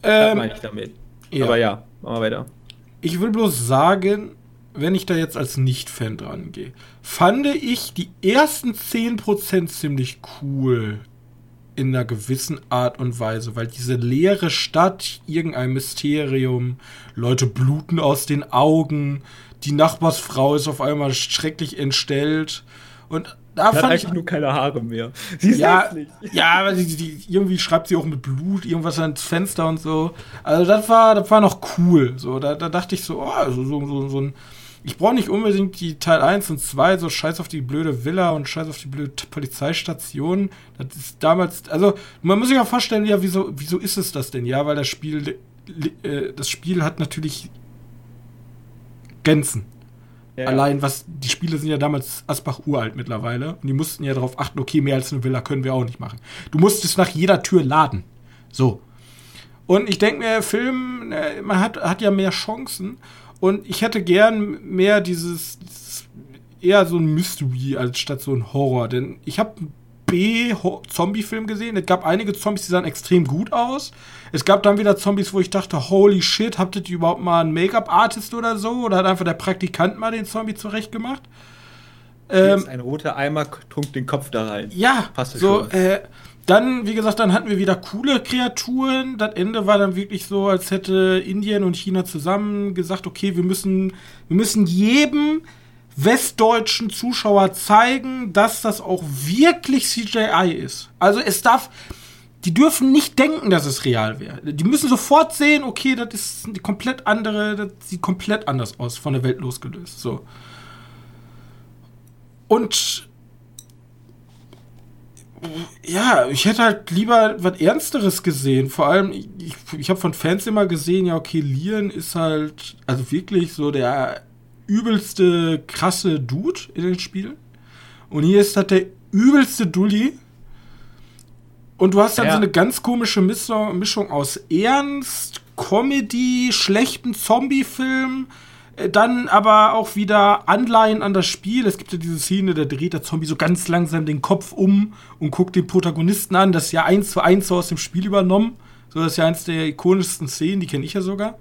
Speaker 2: Ähm, meine ich damit. Ja. Aber ja, machen wir weiter.
Speaker 1: Ich will bloß sagen, wenn ich da jetzt als Nicht-Fan dran gehe, fand ich die ersten 10% ziemlich cool. in einer gewissen Art und Weise, weil diese leere Stadt, irgendein Mysterium, Leute bluten aus den Augen, die Nachbarsfrau ist auf einmal schrecklich entstellt und
Speaker 2: da hat eigentlich ich, nur keine Haare mehr.
Speaker 1: Sie ist ja, hässlich. Ja, aber sie, die, irgendwie schreibt sie auch mit Blut irgendwas ans Fenster und so. Also das war, das war noch cool. So, da, da dachte ich so, oh, also so, so, so ein. Ich brauche nicht unbedingt die Teil 1 und 2, so scheiß auf die blöde Villa und scheiß auf die blöde Polizeistation. Das ist damals, also man muss sich ja vorstellen, ja, wieso, wieso ist es das denn? Ja, weil das Spiel, äh, das Spiel hat natürlich Grenzen. Ja, Allein, was die Spiele sind ja damals Asbach uralt mittlerweile. Und die mussten ja darauf achten, okay, mehr als eine Villa können wir auch nicht machen. Du musstest nach jeder Tür laden. So. Und ich denke mir, Film, äh, man hat, hat ja mehr Chancen. Und ich hätte gern mehr dieses, dieses eher so ein Mystery als statt so ein Horror. Denn ich habe B-Zombie-Film gesehen. Es gab einige Zombies, die sahen extrem gut aus. Es gab dann wieder Zombies, wo ich dachte, holy shit, habt ihr überhaupt mal einen Make-up-Artist oder so? Oder hat einfach der Praktikant mal den Zombie zurechtgemacht?
Speaker 2: Ähm, ein roter Eimer tunkt den Kopf da rein.
Speaker 1: Ja, Passt so, äh, dann, wie gesagt, dann hatten wir wieder coole Kreaturen. Das Ende war dann wirklich so, als hätte Indien und China zusammen gesagt, okay, wir müssen, wir müssen jedem westdeutschen Zuschauer zeigen, dass das auch wirklich CGI ist. Also es darf, die dürfen nicht denken, dass es real wäre. Die müssen sofort sehen, okay, das ist eine komplett andere, das sieht komplett anders aus, von der Welt losgelöst. So. Und ja, ich hätte halt lieber was Ernsteres gesehen. Vor allem, ich, ich habe von Fans immer gesehen, ja, okay, Lian ist halt, also wirklich so der übelste krasse Dude in den Spielen. Und hier ist das der übelste Dulli. Und du hast dann ja. so eine ganz komische Mischung aus Ernst, Comedy, schlechten Zombie-Film, dann aber auch wieder Anleihen an das Spiel. Es gibt ja diese Szene, da dreht der Zombie so ganz langsam den Kopf um und guckt den Protagonisten an. Das ist ja eins zu eins so aus dem Spiel übernommen. So, das ist ja eins der ikonischsten Szenen, die kenne ich ja sogar.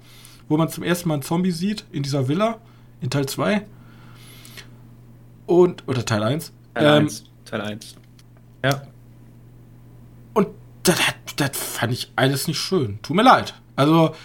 Speaker 1: Wo man zum ersten Mal einen Zombie sieht in dieser Villa in Teil 2. Und, oder Teil 1.
Speaker 2: Teil ähm, 1. Teil 1. Ja.
Speaker 1: Und das, das fand ich alles nicht schön. Tut mir leid. Also,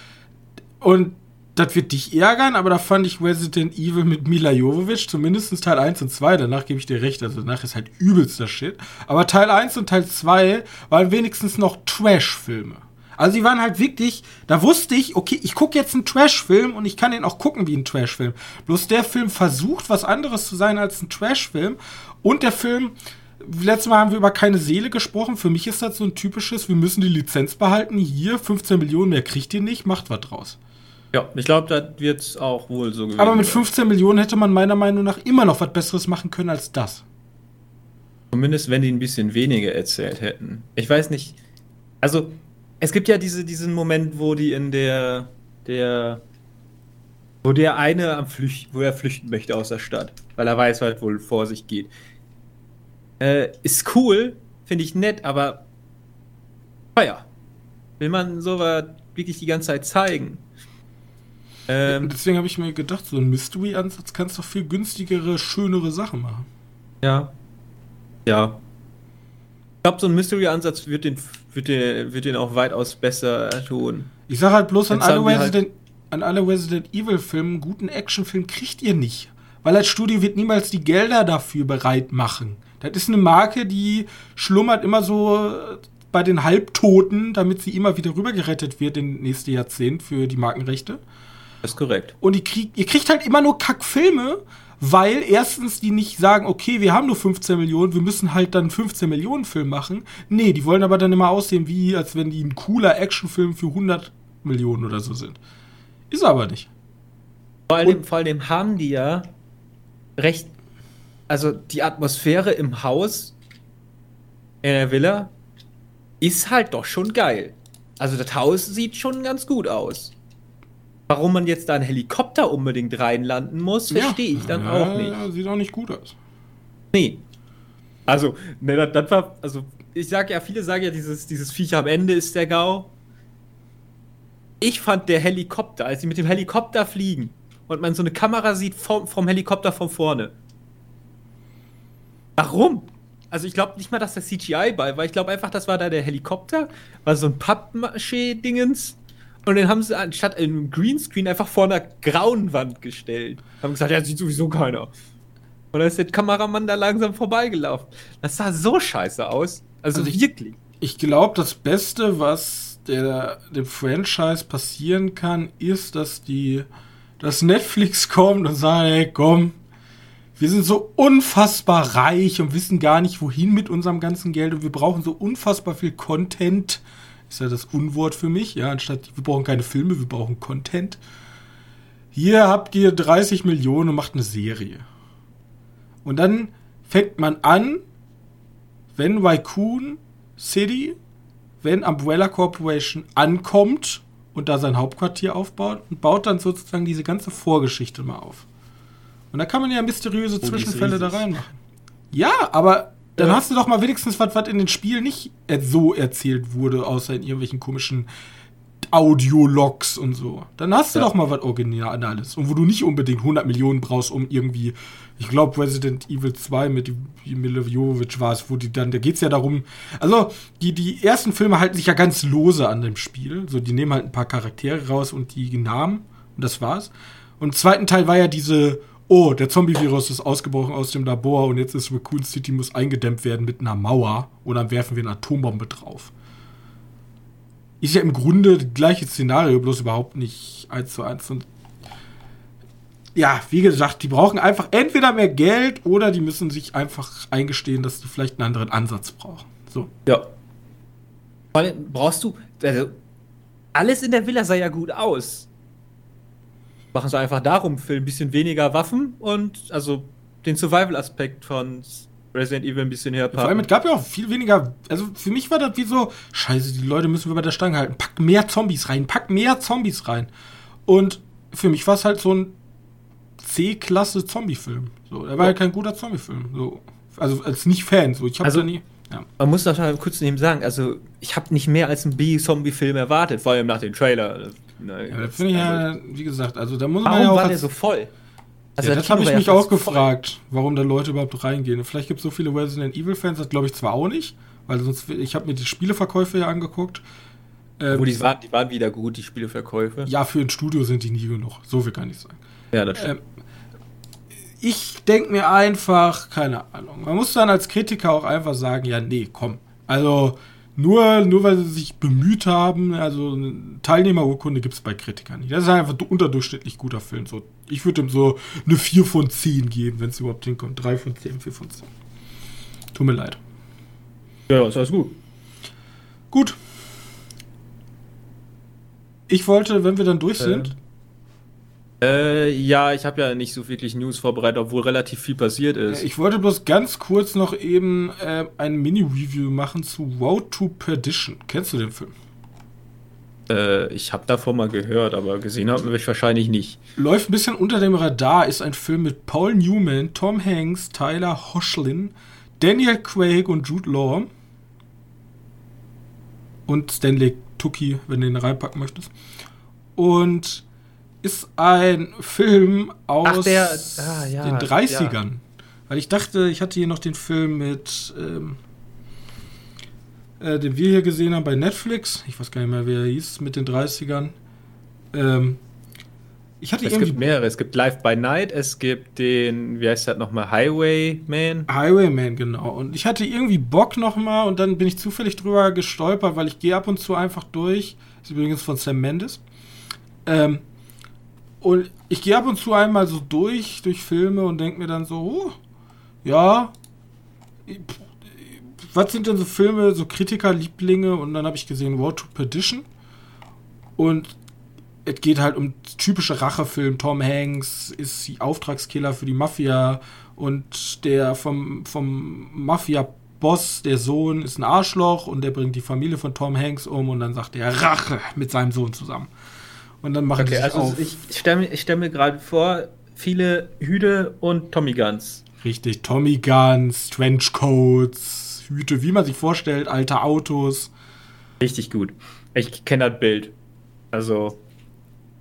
Speaker 1: und das wird dich ärgern, aber da fand ich Resident Evil mit Mila Jovovich, zumindest Teil 1 und 2, danach gebe ich dir recht, also danach ist halt übelster Shit. Aber Teil 1 und Teil 2 waren wenigstens noch Trash-Filme. Also die waren halt wirklich, da wusste ich, okay, ich gucke jetzt einen Trash-Film und ich kann den auch gucken wie ein Trash-Film. Bloß der Film versucht, was anderes zu sein als ein Trash-Film. Und der Film, letztes Mal haben wir über keine Seele gesprochen. Für mich ist das so ein typisches, wir müssen die Lizenz behalten. Hier, 15 Millionen mehr kriegt ihr nicht, macht was draus.
Speaker 2: Ja, ich glaube, das wird auch wohl so
Speaker 1: gewesen. Aber mit 15 Millionen hätte man meiner Meinung nach immer noch was Besseres machen können als das.
Speaker 2: Zumindest wenn die ein bisschen weniger erzählt hätten. Ich weiß nicht. Also, es gibt ja diese, diesen Moment, wo die in der, der, wo der eine am Flücht, wo er flüchten möchte aus der Stadt, weil er weiß, was wohl vor sich geht. Äh, ist cool, finde ich nett, aber naja, will man sowas wirklich die ganze Zeit zeigen?
Speaker 1: Ähm, Deswegen habe ich mir gedacht, so ein Mystery-Ansatz kannst du doch viel günstigere, schönere Sachen machen.
Speaker 2: Ja. Ja. Ich glaube, so ein Mystery-Ansatz wird den wird den, wird den auch weitaus besser tun.
Speaker 1: Ich sage halt bloß an alle, Resident, halt an alle Resident Evil-Filme, einen guten Actionfilm kriegt ihr nicht. Weil als Studio wird niemals die Gelder dafür bereit machen. Das ist eine Marke, die schlummert immer so bei den Halbtoten, damit sie immer wieder rübergerettet wird in nächste Jahrzehnt für die Markenrechte.
Speaker 2: Das ist korrekt.
Speaker 1: Und ihr kriegt, ihr kriegt halt immer nur Kackfilme, weil erstens die nicht sagen, okay, wir haben nur 15 Millionen, wir müssen halt dann 15 Millionen Film machen. Nee, die wollen aber dann immer aussehen, wie als wenn die ein cooler Actionfilm für 100 Millionen oder so sind. Ist aber nicht.
Speaker 2: Vor allem, vor allem haben die ja recht, also die Atmosphäre im Haus in der Villa ist halt doch schon geil. Also das Haus sieht schon ganz gut aus. Warum man jetzt da einen Helikopter unbedingt reinlanden muss, verstehe ich dann ja, auch nicht. Ja,
Speaker 1: sieht auch nicht gut aus.
Speaker 2: Nee. Also, ne, das, das war, also, ich sag ja, viele sagen ja, dieses, dieses Viech am Ende ist der GAU. Ich fand der Helikopter, als sie mit dem Helikopter fliegen und man so eine Kamera sieht vom, vom Helikopter von vorne. Warum? Also ich glaube nicht mal, dass der CGI bei war. Ich glaube einfach, das war da der Helikopter, war so ein Pappmaché-Dingens. Und den haben sie anstatt einem Greenscreen einfach vor einer grauen Wand gestellt. Haben gesagt, ja, sieht sowieso keiner. Und dann ist der Kameramann da langsam vorbeigelaufen. Das sah so scheiße aus. Also,
Speaker 1: Also ich-
Speaker 2: wirklich.
Speaker 1: Ich glaube, das Beste, was der, dem Franchise passieren kann, ist, dass die, dass Netflix kommt und sagt, hey, komm, wir sind so unfassbar reich und wissen gar nicht, wohin mit unserem ganzen Geld und wir brauchen so unfassbar viel Content. Ist ja das Unwort für mich, ja, anstatt, wir brauchen keine Filme, wir brauchen Content. Hier habt ihr 30 Millionen und macht eine Serie. Und dann fängt man an, wenn Raccoon City, wenn Umbrella Corporation ankommt und da sein Hauptquartier aufbaut und baut dann sozusagen diese ganze Vorgeschichte mal auf. Und da kann man ja mysteriöse
Speaker 2: Oh,
Speaker 1: Zwischenfälle da reinmachen. Ja, aber dann
Speaker 2: Ja.
Speaker 1: hast du doch mal wenigstens was, was in den Spielen nicht äh, so erzählt wurde, außer in irgendwelchen komischen Audiologs und so. Dann hast du
Speaker 2: Ja.
Speaker 1: doch mal was Originales. Und wo du nicht unbedingt 100 Millionen brauchst, um irgendwie, ich glaube, Resident Evil 2 mit Mila Jovovich war es, wo die dann, da geht's ja darum, also die, die ersten Filme halten sich ja ganz lose an dem Spiel. So, die nehmen halt ein paar Charaktere raus und die Namen und das war's. Und im zweiten Teil war ja diese, oh, der Zombie-Virus ist ausgebrochen aus dem Labor und jetzt ist Raccoon City, muss eingedämmt werden mit einer Mauer und dann werfen wir eine Atombombe drauf ist ja im Grunde das gleiche Szenario, bloß überhaupt nicht eins zu eins. Und ja, wie gesagt, die brauchen einfach entweder mehr Geld oder die müssen sich einfach eingestehen, dass die vielleicht einen anderen Ansatz brauchen. So.
Speaker 2: Ja. Vor allem brauchst du. Also, alles in der Villa sah ja gut aus. Machen sie einfach darum für ein bisschen weniger Waffen und also den Survival-Aspekt von Resident Evil ein bisschen
Speaker 1: Vor allem,
Speaker 2: herpacken.
Speaker 1: es gab ja auch viel weniger. Also für mich war das wie so: Scheiße, die Leute müssen wir bei der Stange halten. Pack mehr Zombies rein, pack mehr Zombies rein. Und für mich war es halt so ein C-Klasse Zombie-Film. So, der war ja kein guter Zombie-Film. So. Also als Nicht-Fan. So, ich habe
Speaker 2: Also-
Speaker 1: nie. Ja.
Speaker 2: Man muss doch mal kurz neben sagen, also ich habe nicht mehr als einen B-Zombie-Film erwartet, vor allem nach dem Trailer.
Speaker 1: Ja, das finde ich ja, wie gesagt, also da muss man
Speaker 2: Warum
Speaker 1: ja auch.
Speaker 2: war der so voll?
Speaker 1: ja, das habe ich
Speaker 2: war ja
Speaker 1: mich auch
Speaker 2: fast voll.
Speaker 1: gefragt, warum da Leute überhaupt reingehen. Und vielleicht gibt es so viele Resident Evil-Fans, das glaube ich zwar auch nicht, weil sonst, ich habe mir die Spieleverkäufe ja angeguckt. Ähm,
Speaker 2: Wo die waren, die waren wieder gut, die Spieleverkäufe.
Speaker 1: ja, für ein Studio sind die nie genug. So viel kann ich sagen.
Speaker 2: Ja, das
Speaker 1: Ähm, ich denke mir einfach, keine Ahnung. Man muss dann als Kritiker auch einfach sagen, ja, nee, komm. Also nur, nur weil sie sich bemüht haben, also eine Teilnehmerurkunde gibt es bei Kritikern nicht. Das ist einfach ein unterdurchschnittlich guter Film. So, ich würde ihm so eine 4 von 10 geben, wenn es überhaupt hinkommt. 3 von 10, 4 von 10. Tut mir leid.
Speaker 2: ja, ist alles gut.
Speaker 1: Gut. Ich wollte, wenn wir dann durch sind,
Speaker 2: Äh, ja, ich habe ja nicht so wirklich News vorbereitet, obwohl relativ viel passiert ist.
Speaker 1: Ich wollte bloß ganz kurz noch eben äh, ein Mini-Review machen zu Road to Perdition. Kennst du den Film?
Speaker 2: Äh, ich habe davon mal gehört, aber gesehen habe ich wahrscheinlich nicht.
Speaker 1: Läuft ein bisschen unter dem Radar, ist ein Film mit Paul Newman, Tom Hanks, Tyler Hoechlin, Daniel Craig und Jude Law. Und Stanley Tucci, wenn du ihn reinpacken möchtest. Und ist ein Film aus
Speaker 2: Ach, der- ah, ja,
Speaker 1: den 30ern. Weil ich dachte, ich hatte hier noch den Film mit, ähm, äh, den wir hier gesehen haben bei Netflix. Ich weiß gar nicht mehr, wie er hieß, mit den 30ern. Ähm, ich hatte
Speaker 2: Es
Speaker 1: irgendwie
Speaker 2: gibt mehrere. Es gibt Live by Night, es gibt den, wie heißt das nochmal, Highwayman.
Speaker 1: Highwayman, genau. Und ich hatte irgendwie Bock nochmal und dann bin ich zufällig drüber gestolpert, weil ich gehe ab und zu einfach durch. Ist übrigens von Sam Mendes. Ähm, und ich gehe ab und zu einmal so durch, durch Filme und denke mir dann so, oh, ja, was sind denn so Filme, so Kritikerlieblinge? Und dann habe ich gesehen Road to Perdition. Und es geht halt um typische Rachefilm. Tom Hanks ist die Auftragskiller für die Mafia und der vom, vom Mafia-Boss, der Sohn, ist ein Arschloch und der bringt die Familie von Tom Hanks um und dann sagt er Rache mit seinem Sohn zusammen. Und dann machen
Speaker 2: Okay,
Speaker 1: sich
Speaker 2: also
Speaker 1: auf.
Speaker 2: ich, ich stelle mir, stell mir gerade vor, viele Hüte und Tommy Guns.
Speaker 1: Richtig, Tommy Guns, Trenchcoats, Hüte, wie man sich vorstellt, alte Autos.
Speaker 2: Richtig gut. Ich kenne das Bild. Also.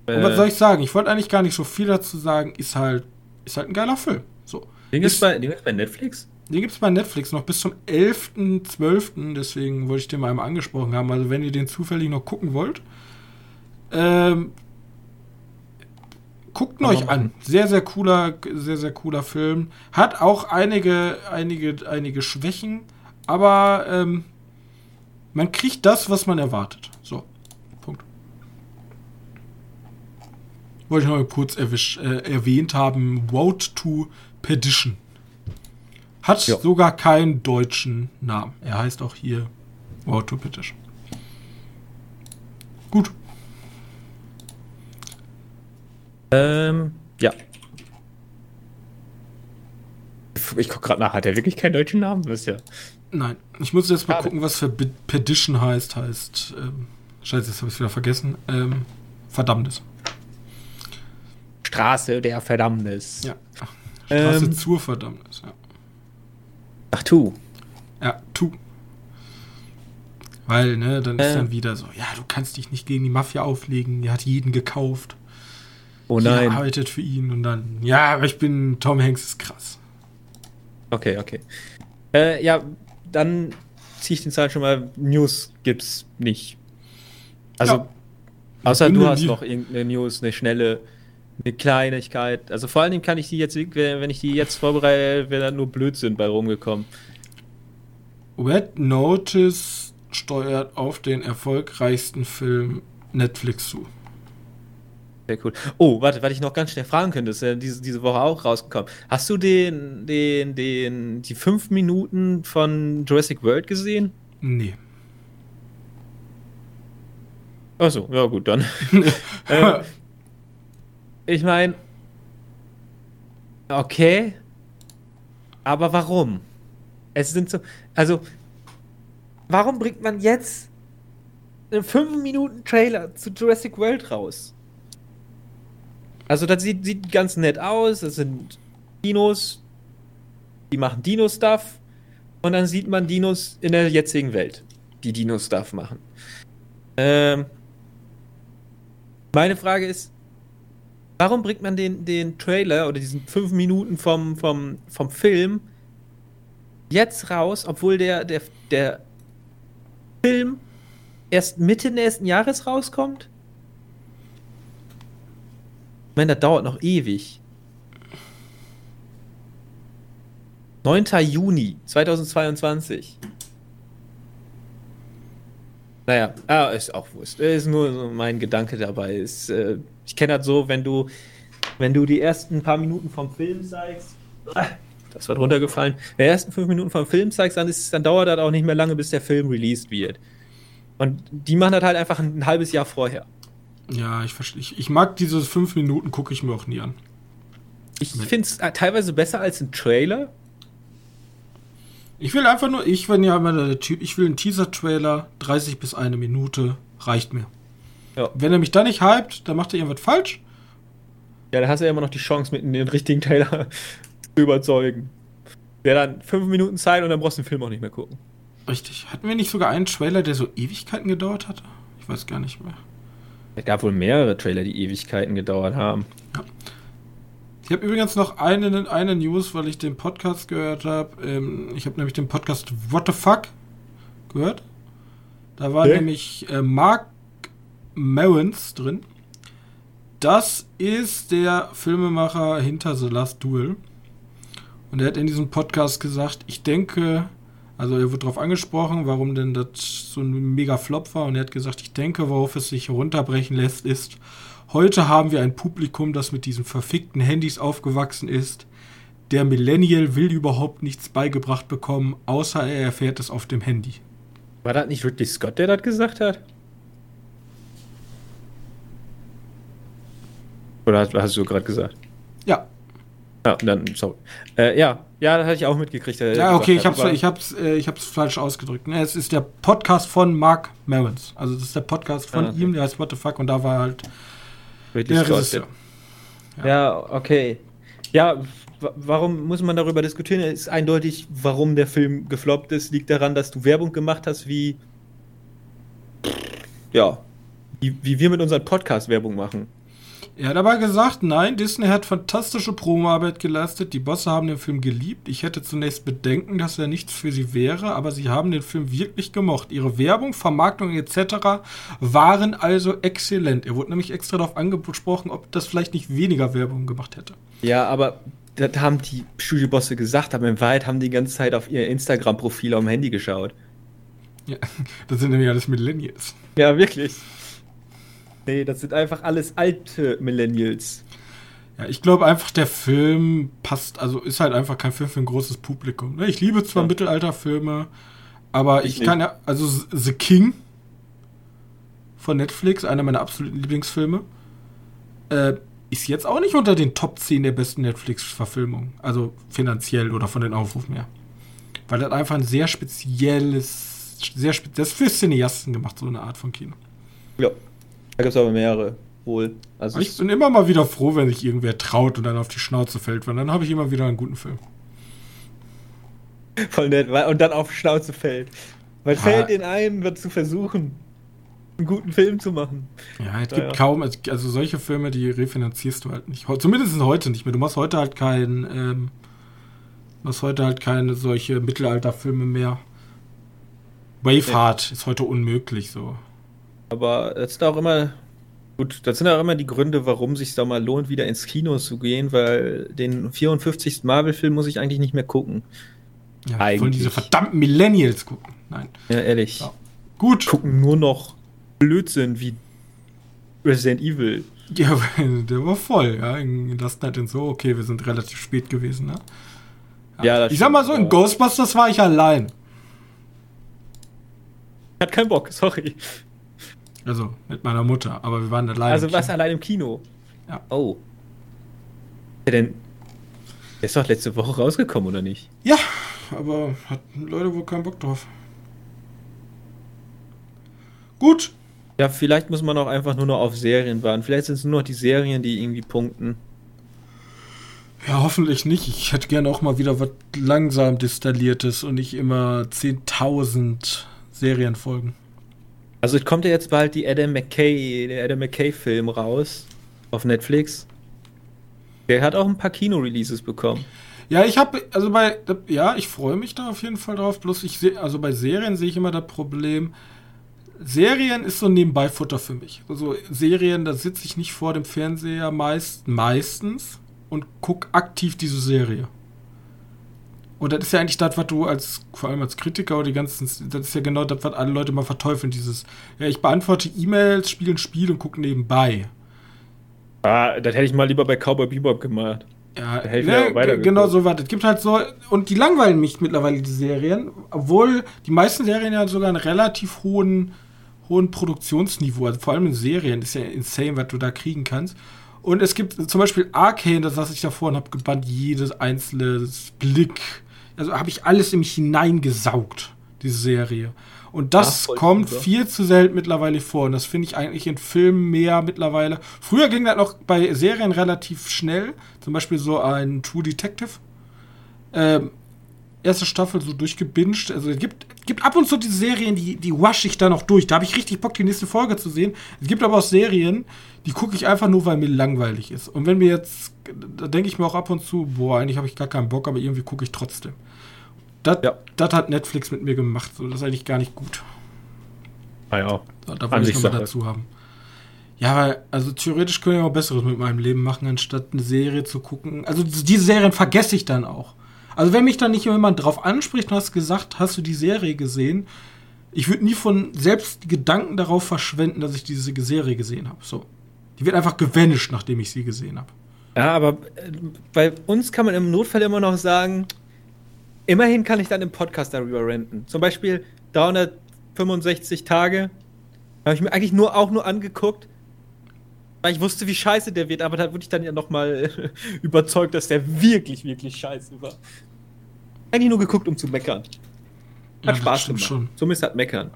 Speaker 1: Und was soll ich sagen? Ich wollte eigentlich gar nicht so viel dazu sagen. Ist halt, ist halt ein geiler Film. So.
Speaker 2: Ding ist, bei, Ding ist bei Netflix?
Speaker 1: Den gibt es bei Netflix noch bis zum 11.12. Deswegen wollte ich den mal einmal angesprochen haben. Also, wenn ihr den zufällig noch gucken wollt, ähm, guckt ihn euch an. Sehr, sehr cooler, sehr, sehr cooler Film. Hat auch einige, einige, einige Schwächen, aber ähm, man kriegt das, was man erwartet. So, Punkt. Wollte ich noch mal kurz erwisch, äh, erwähnt haben. Road to Perdition. Hat
Speaker 2: Ja.
Speaker 1: sogar keinen deutschen Namen. Er heißt auch hier Road to Perdition. Gut.
Speaker 2: Ähm, ja. Ich guck gerade nach, hat er wirklich keinen deutschen Namen? Ja.
Speaker 1: Nein, ich muss jetzt mal
Speaker 2: Schade.
Speaker 1: gucken, was für Perdition heißt. Heißt, ähm, scheiße, jetzt habe ich es wieder vergessen. Ähm, Verdammnis.
Speaker 2: Straße der Verdammnis.
Speaker 1: Ja. Straße
Speaker 2: Ähm.
Speaker 1: zur Verdammnis. Ja.
Speaker 2: Ach tu.
Speaker 1: ja, tu. Weil, ne, dann ist
Speaker 2: Ähm.
Speaker 1: dann wieder so, ja, du kannst dich nicht gegen die Mafia auflegen, die hat jeden gekauft.
Speaker 2: Oh
Speaker 1: Jeder
Speaker 2: nein.
Speaker 1: arbeitet für ihn und dann, ja, aber ich bin, Tom Hanks ist krass.
Speaker 2: Okay, okay. Äh, ja, dann ziehe ich den Zahlen schon mal. News gibt's nicht. Also,
Speaker 1: Ja.
Speaker 2: außer du hast noch irgendeine News, eine schnelle, eine Kleinigkeit. Also vor allen Dingen kann ich die jetzt, wenn ich die jetzt vorbereite, wäre da nur Blödsinn bei rumgekommen.
Speaker 1: Red Notice steuert auf den erfolgreichsten Film Netflix zu.
Speaker 2: Sehr cool. Oh, warte, was ich noch ganz schnell fragen könnte, ist ja diese, diese Woche auch rausgekommen. Hast du den, den, den, die fünf Minuten von Jurassic World gesehen?
Speaker 1: Nee.
Speaker 2: Achso, ja gut, dann. äh, ich meine, okay, aber warum? Es sind so, also, warum bringt man jetzt einen 5 Minuten Trailer zu Jurassic World raus? Also, das sieht, sieht ganz nett aus, das sind Dinos, die machen Dino-Stuff und dann sieht man Dinos in der jetzigen Welt, die Dino-Stuff machen. Ähm, meine Frage ist, warum bringt man den, den Trailer oder diesen fünf Minuten vom, vom, vom Film jetzt raus, obwohl der, der, der Film erst Mitte nächsten Jahres rauskommt? Meine, das dauert noch ewig. 9. Juni 2022. Naja, ah, ist auch Wurst. Ist nur so mein Gedanke dabei. Ist, äh, ich kenne das so, wenn du, wenn du die ersten paar Minuten vom Film zeigst. Ah, Das wird runtergefallen. Wenn die ersten fünf Minuten vom Film zeigst, dann, ist, dann dauert das auch nicht mehr lange, bis der Film released wird. Und die machen das halt einfach ein, ein halbes Jahr vorher.
Speaker 1: Ja, ich verstehe. Ich, ich mag diese fünf Minuten, gucke ich mir auch nie an.
Speaker 2: Ich finde es teilweise besser als ein Trailer.
Speaker 1: Ich will einfach nur, ich bin ja immer der Typ, ich will einen Teaser-Trailer, 30 bis eine Minute, reicht mir.
Speaker 2: Ja.
Speaker 1: Wenn er mich da nicht hypt, dann macht er irgendwas falsch.
Speaker 2: Ja, da hast du ja immer noch die Chance, mit den richtigen Trailer zu überzeugen. Der dann fünf Minuten Zeit und dann brauchst du den Film auch nicht mehr gucken.
Speaker 1: Richtig. Hatten wir nicht sogar einen Trailer, der so Ewigkeiten gedauert hat? Ich weiß gar nicht mehr.
Speaker 2: Es gab wohl mehrere Trailer, die Ewigkeiten gedauert haben.
Speaker 1: Ich habe übrigens noch eine, eine News, weil ich den Podcast gehört habe. Ähm, ich habe nämlich den Podcast What the Fuck gehört. Da war
Speaker 2: Okay.
Speaker 1: nämlich äh, Mark Marons drin. Das ist der Filmemacher hinter The Last Duel. Und er hat in diesem Podcast gesagt, ich denke, also er wurde darauf angesprochen, warum denn das so ein mega Flop war. Und er hat gesagt, ich denke, worauf es sich runterbrechen lässt, ist, heute haben wir ein Publikum, das mit diesen verfickten Handys aufgewachsen ist. Der Millennial will überhaupt nichts beigebracht bekommen, außer er erfährt es auf dem Handy.
Speaker 2: War das nicht Ridley Scott, der das gesagt hat? Oder hast, hast du gerade gesagt?
Speaker 1: Ja,
Speaker 2: Ja, dann, sorry. Äh, ja, ja, das hatte ich auch mitgekriegt.
Speaker 1: ja okay, ich
Speaker 2: hat,
Speaker 1: ich hab's, äh, ich hab's falsch ausgedrückt. Ne, es ist der Podcast von Mark Marons. Also das ist der Podcast von
Speaker 2: Ah, okay.
Speaker 1: ihm, der heißt What the Fuck und da war halt
Speaker 2: Ridley
Speaker 1: der Regisseur.
Speaker 2: Ja, okay. Ja, wa- warum muss man darüber diskutieren? Es ist eindeutig, warum der Film gefloppt ist. Liegt daran, dass du Werbung gemacht hast, wie. Ja. Wie, wie wir mit unserem Podcast Werbung machen.
Speaker 1: Er hat aber gesagt, nein, Disney hat fantastische Promoarbeit geleistet. Die Bosse haben den Film geliebt. Ich hätte zunächst Bedenken, dass er nichts für sie wäre, aber sie haben den Film wirklich gemocht. Ihre Werbung, Vermarktung etc. waren also exzellent. Er wurde nämlich extra darauf angesprochen, ob das vielleicht nicht weniger Werbung gemacht hätte.
Speaker 2: Ja, aber das haben die Studiobosse gesagt, aber in Wahrheit haben die, die ganze Zeit auf ihr Instagram-Profil dem Handy geschaut.
Speaker 1: Ja, das sind nämlich alles Millennials.
Speaker 2: Ja, wirklich. Nee, das sind einfach alles alte Millennials.
Speaker 1: Ja, ich glaube einfach, der Film passt, also ist halt einfach kein Film für ein großes Publikum. Ne? Ich liebe zwar ja. Mittelalterfilme, aber ich, ich kann ja, also The King von Netflix, einer meiner absoluten Lieblingsfilme, äh, ist jetzt auch nicht unter den Top 10 der besten Netflix-Verfilmungen. Also finanziell oder von den Aufrufen her. Weil das einfach ein sehr spezielles, sehr spe das ist für Cineasten gemacht, so eine Art von Kino.
Speaker 2: Ja. Da gibt es aber mehrere, wohl.
Speaker 1: Also ich bin immer mal wieder froh, wenn sich irgendwer traut und dann auf die Schnauze fällt, weil dann habe ich immer wieder einen guten Film.
Speaker 2: Voll nett, und dann auf die Schnauze fällt. Weil ja. fällt in wird zu versuchen, einen guten Film zu machen.
Speaker 1: Ja, es gibt ja. kaum, also solche Filme, die refinanzierst du halt nicht. Zumindest heute nicht mehr. Du machst heute halt keinen, ähm, machst heute halt keine solche Mittelalterfilme mehr. Waveheart ja. ist heute unmöglich so.
Speaker 2: Aber das sind auch immer, gut, das sind auch immer die Gründe, warum es sich da mal lohnt, wieder ins Kino zu gehen, weil den 54. Marvel-Film muss ich eigentlich nicht mehr gucken.
Speaker 1: Ja, eigentlich. wollen diese verdammten Millennials gucken. Nein.
Speaker 2: Ja, ehrlich.
Speaker 1: Ja. Gut.
Speaker 2: Gucken nur noch Blödsinn wie Resident Evil.
Speaker 1: Ja, der war voll, ja. In Last Night and so, okay, wir sind relativ spät gewesen, ne? Ja, ja ich sag mal so, in Ghostbusters war ich allein.
Speaker 2: Hat keinen Bock, sorry.
Speaker 1: Also mit meiner Mutter, aber wir waren allein.
Speaker 2: Also was allein im Kino?
Speaker 1: Ja.
Speaker 2: Oh. Ja, denn der ist doch letzte Woche rausgekommen, oder nicht?
Speaker 1: Ja, aber hatten Leute wohl keinen Bock drauf. Gut.
Speaker 2: Ja, vielleicht muss man auch einfach nur noch auf Serien warten. Vielleicht sind es nur noch die Serien, die irgendwie punkten.
Speaker 1: Ja, hoffentlich nicht. Ich hätte gerne auch mal wieder was langsam distilliertes und nicht immer 10.000 Serienfolgen.
Speaker 2: Also es kommt ja jetzt bald die Adam McKay, der Adam McKay-Film raus auf Netflix. Der hat auch ein paar Kino-Releases bekommen.
Speaker 1: Ja, ich habe, also bei, ja, ich freue mich da auf jeden Fall drauf. Bloß ich sehe, also bei Serien sehe ich immer das Problem. Serien ist so Nebenbei-Futter für mich. Also Serien, da sitze ich nicht vor dem Fernseher meist, meistens und gucke aktiv diese Serie. Und das ist ja eigentlich das, was du als, vor allem als Kritiker oder die ganzen, das ist ja genau das, was alle Leute mal verteufeln, dieses, ja, ich beantworte E-Mails, spiele ein Spiel und gucke nebenbei.
Speaker 2: Ah, das hätte ich mal lieber bei Cowboy Bebop gemacht.
Speaker 1: Ja, ne, genau so was. Es gibt halt so, und die langweilen mich mittlerweile, die Serien, obwohl die meisten Serien ja sogar einen relativ hohen, hohen Produktionsniveau, also vor allem in Serien, ist ja insane, was du da kriegen kannst. Und es gibt zum Beispiel Arcane, das saß ich davor und habe gebannt, jedes einzelne Blick, also habe ich alles in mich hineingesaugt, diese Serie. Und das Ach, kommt super. viel zu selten mittlerweile vor. Und das finde ich eigentlich in Filmen mehr mittlerweile. Früher ging das noch bei Serien relativ schnell. Zum Beispiel so ein True Detective. Ähm, erste Staffel so durchgebinged. Also es gibt, gibt ab und zu die Serien, die, die wasch ich da noch durch. Da habe ich richtig Bock, die nächste Folge zu sehen. Es gibt aber auch Serien, die gucke ich einfach nur, weil mir langweilig ist. Und wenn mir jetzt, da denke ich mir auch ab und zu, boah, eigentlich habe ich gar keinen Bock, aber irgendwie gucke ich trotzdem. Das, ja. das hat Netflix mit mir gemacht. So, das ist eigentlich gar nicht gut.
Speaker 2: Ah ja.
Speaker 1: So, da wollte ich nochmal dazu haben. Ja, weil, also theoretisch können wir auch Besseres mit meinem Leben machen, anstatt eine Serie zu gucken. Also diese Serien vergesse ich dann auch. Also wenn mich dann nicht jemand drauf anspricht und hast gesagt, hast du die Serie gesehen, ich würde nie von selbst die Gedanken darauf verschwenden, dass ich diese Serie gesehen habe. So. Die wird einfach gevanished, nachdem ich sie gesehen habe.
Speaker 2: Ja, aber äh, bei uns kann man im Notfall immer noch sagen, immerhin kann ich dann im Podcast darüber renten. Zum Beispiel 365 Tage habe ich mir eigentlich nur auch nur angeguckt, weil ich wusste, wie scheiße der wird, aber da wurde ich dann ja nochmal überzeugt, dass der wirklich, wirklich scheiße war. Eigentlich nur geguckt, um zu meckern. Hat ja, Spaß gemacht. Schon. Zumindest hat meckern.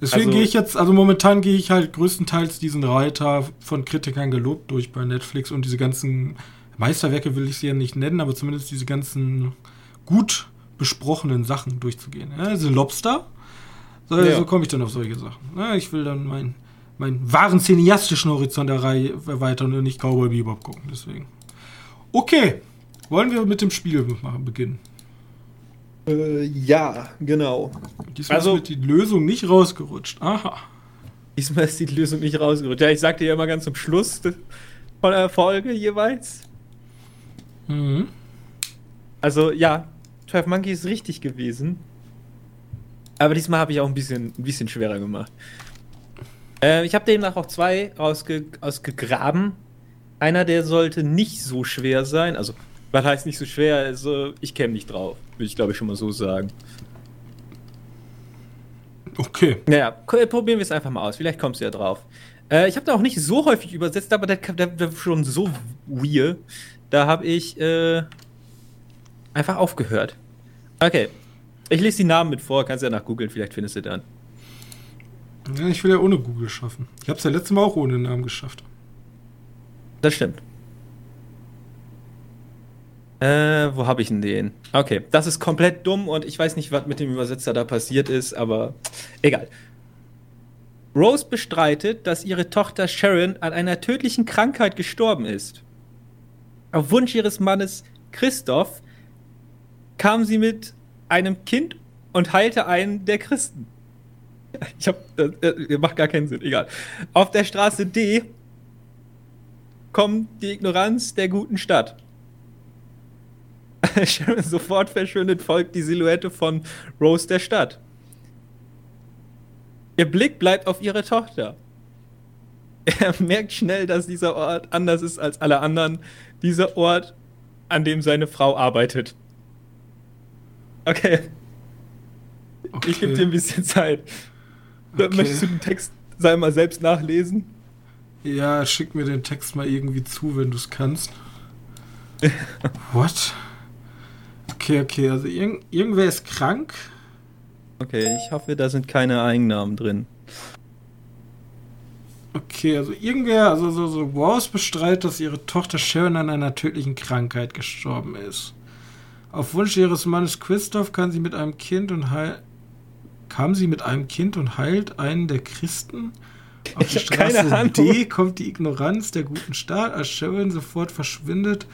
Speaker 1: Deswegen also, gehe ich jetzt, also momentan gehe ich halt größtenteils diesen Reiter von Kritikern gelobt durch bei Netflix und diese ganzen Meisterwerke will ich sie ja nicht nennen, aber zumindest diese ganzen gut besprochenen Sachen durchzugehen. Also Lobster, so, ja. so komme ich dann auf solche Sachen. Ja, ich will dann mein meinen wahren cineastischen Horizont erweitern und nicht Cowboy Bebop gucken. Deswegen. Okay, wollen wir mit dem Spiel machen, beginnen?
Speaker 2: Äh, ja, genau.
Speaker 1: Diesmal also, ist die Lösung nicht rausgerutscht. Aha.
Speaker 2: Diesmal ist die Lösung nicht rausgerutscht. Ja, ich sagte ja immer ganz zum Schluss von der Folge jeweils. Mhm. Also, ja, 12 Monkey ist richtig gewesen. Aber diesmal habe ich auch ein bisschen, ein bisschen schwerer gemacht. Äh, ich habe demnach auch zwei ausge, ausgegraben. Einer, der sollte nicht so schwer sein. Also, was heißt nicht so schwer? Also, ich käme nicht drauf. Würde ich, glaube ich, schon mal so sagen.
Speaker 1: Okay.
Speaker 2: Naja, probieren wir es einfach mal aus. Vielleicht kommst du ja drauf. Äh, ich habe da auch nicht so häufig übersetzt, aber der, der, der schon so weird. Da habe ich äh, einfach aufgehört. Okay. Ich lese die Namen mit vor, kannst ja nach googeln, vielleicht findest du dann.
Speaker 1: Ja, ich will ja ohne Google schaffen. Ich habe es ja letztes Mal auch ohne Namen geschafft.
Speaker 2: Das stimmt. Äh, wo habe ich denn den? Okay, das ist komplett dumm und ich weiß nicht, was mit dem Übersetzer da passiert ist, aber egal. Rose bestreitet, dass ihre Tochter Sharon an einer tödlichen Krankheit gestorben ist. Auf Wunsch ihres Mannes Christoph kam sie mit einem Kind und heilte einen der Christen. Ich hab, äh, äh, macht gar keinen Sinn, egal. Auf der Straße D kommt die Ignoranz der guten Stadt. Sharon sofort verschwindet, folgt die Silhouette von Rose der Stadt. Ihr Blick bleibt auf ihre Tochter. Er merkt schnell, dass dieser Ort anders ist als alle anderen. Dieser Ort, an dem seine Frau arbeitet. Okay. okay. Ich gebe dir ein bisschen Zeit. Okay. Möchtest du den Text sei mal selbst nachlesen?
Speaker 1: Ja, schick mir den Text mal irgendwie zu, wenn du es kannst. What? Okay, okay, also irg irgendwer ist krank.
Speaker 2: Okay, ich hoffe, da sind keine Eigennamen drin.
Speaker 1: Okay, also irgendwer, also so, so Wars bestreitet, dass ihre Tochter Sharon an einer tödlichen Krankheit gestorben ist. Auf Wunsch ihres Mannes Christoph kann sie mit einem Kind und heil kam sie mit einem Kind und heilt einen der Christen.
Speaker 2: Auf ich die Straße
Speaker 1: D kommt die Ignoranz der guten Staat, als Sharon sofort verschwindet.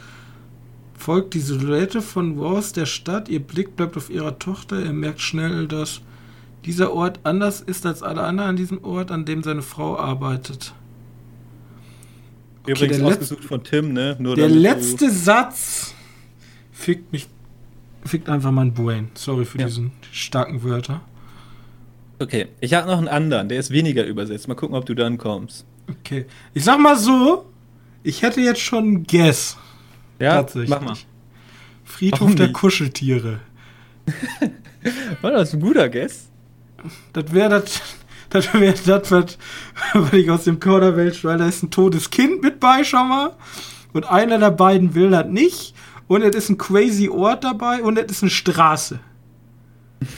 Speaker 1: Folgt die Silhouette von Wars der Stadt. Ihr Blick bleibt auf ihrer Tochter. Er merkt schnell, dass dieser Ort anders ist als alle anderen an diesem Ort, an dem seine Frau arbeitet.
Speaker 2: Okay, Übrigens ausgesucht von Tim, ne?
Speaker 1: Nur der letzte Satz fickt mich fickt einfach mein Brain. Sorry für ja. diesen starken Wörter.
Speaker 2: Okay, ich habe noch einen anderen, der ist weniger übersetzt. Mal gucken, ob du dann kommst.
Speaker 1: Okay. Ich sag mal so, ich hätte jetzt schon einen Guess.
Speaker 2: Ja, Tatsächlich. mach mal.
Speaker 1: Friedhof der Kuscheltiere.
Speaker 2: War das ein guter Guess?
Speaker 1: Das wäre das. Das wäre das, was, was ich aus dem Kauderwelsch, weil da ist ein totes Kind mit bei, schau mal. Und einer der beiden will das nicht und es ist ein crazy Ort dabei und es ist eine Straße.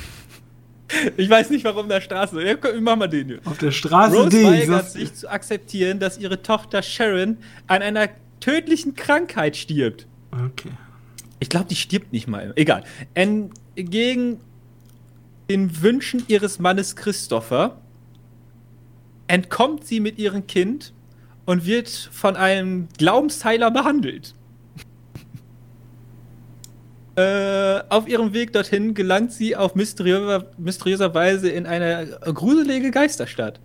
Speaker 2: Ich weiß nicht, warum der Straße. Ja, mach mal den hier.
Speaker 1: Auf der Straße
Speaker 2: Rose weigert sich zu akzeptieren, dass ihre Tochter Sharon an einer tödlichen Krankheit stirbt.
Speaker 1: Okay.
Speaker 2: Ich glaube, die stirbt nicht mal. Egal. Entgegen den Wünschen ihres Mannes Christopher entkommt sie mit ihrem Kind und wird von einem Glaubensteiler behandelt. Äh, auf ihrem Weg dorthin gelangt sie auf mysteriöser, mysteriöser Weise in eine gruselige Geisterstadt.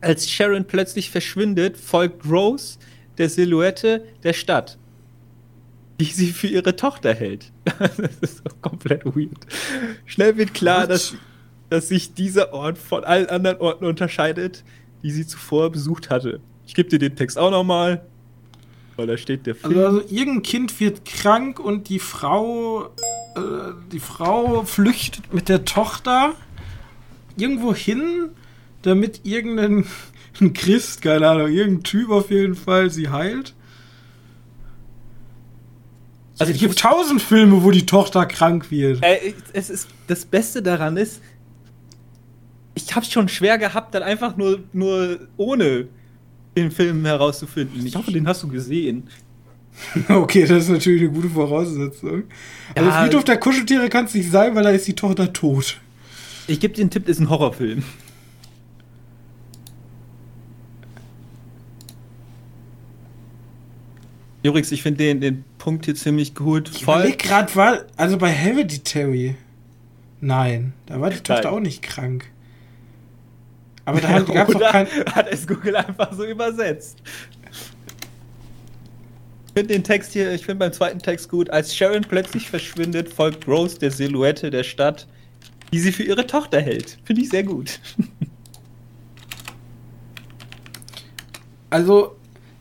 Speaker 2: Als Sharon plötzlich verschwindet, folgt Rose der Silhouette der Stadt, die sie für ihre Tochter hält. das ist doch komplett weird. Schnell wird klar, dass, dass sich dieser Ort von allen anderen Orten unterscheidet, die sie zuvor besucht hatte. Ich gebe dir den Text auch nochmal. Weil da steht der
Speaker 1: Film. Also, also irgendein Kind wird krank und die Frau, äh, die Frau flüchtet mit der Tochter irgendwo hin, damit irgendein ein Christ, keine Ahnung, irgendein Typ auf jeden Fall sie heilt. Also es gibt tausend Filme, wo die Tochter krank wird.
Speaker 2: Äh, es ist das Beste daran ist, ich hab's schon schwer gehabt, dann einfach nur nur ohne den Film herauszufinden. Ich hoffe, den hast du gesehen.
Speaker 1: Okay, das ist natürlich eine gute Voraussetzung. Also ja, Friedhof der Kuscheltiere kann es nicht sein, weil da ist die Tochter tot.
Speaker 2: Ich gebe dir einen Tipp, das ist ein Horrorfilm. Übrigens, ich finde den, den Punkt hier ziemlich gut.
Speaker 1: Ich überleg gerade, war, also bei Hereditary. Nein, da war die Tochter
Speaker 2: Nein.
Speaker 1: auch nicht krank. Aber da gab es doch
Speaker 2: Oder
Speaker 1: kein.
Speaker 2: hat es Google einfach so übersetzt. Ich finde den Text hier, ich finde beim zweiten Text gut. Als Sharon plötzlich verschwindet, folgt Rose der Silhouette der Stadt, die sie für ihre Tochter hält. Finde ich sehr gut.
Speaker 1: Also,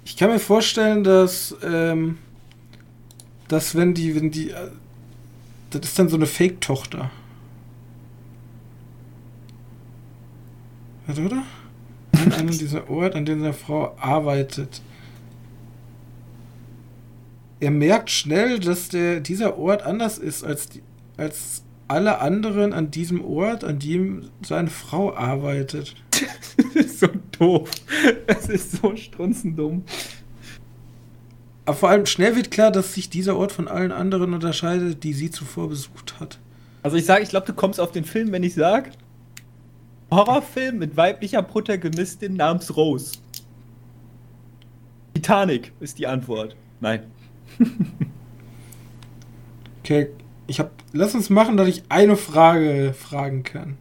Speaker 1: ich kann mir vorstellen, dass, ähm, dass wenn die, wenn die, äh, das ist dann so eine Fake-Tochter. Was, oder? An einem dieser Ort, an dem seine Frau arbeitet. Er merkt schnell, dass der, dieser Ort anders ist als, die, als alle anderen an diesem Ort, an dem seine Frau arbeitet.
Speaker 2: Das ist so doof. Das ist so strunzendumm.
Speaker 1: Aber vor allem schnell wird klar, dass sich dieser Ort von allen anderen unterscheidet, die sie zuvor besucht hat.
Speaker 2: Also ich sage, ich glaube, du kommst auf den Film, wenn ich sage, Horrorfilm mit weiblicher Protagonistin namens Rose. Titanic ist die Antwort. Nein.
Speaker 1: Okay, ich hab. Lass uns machen, dass ich eine Frage fragen kann.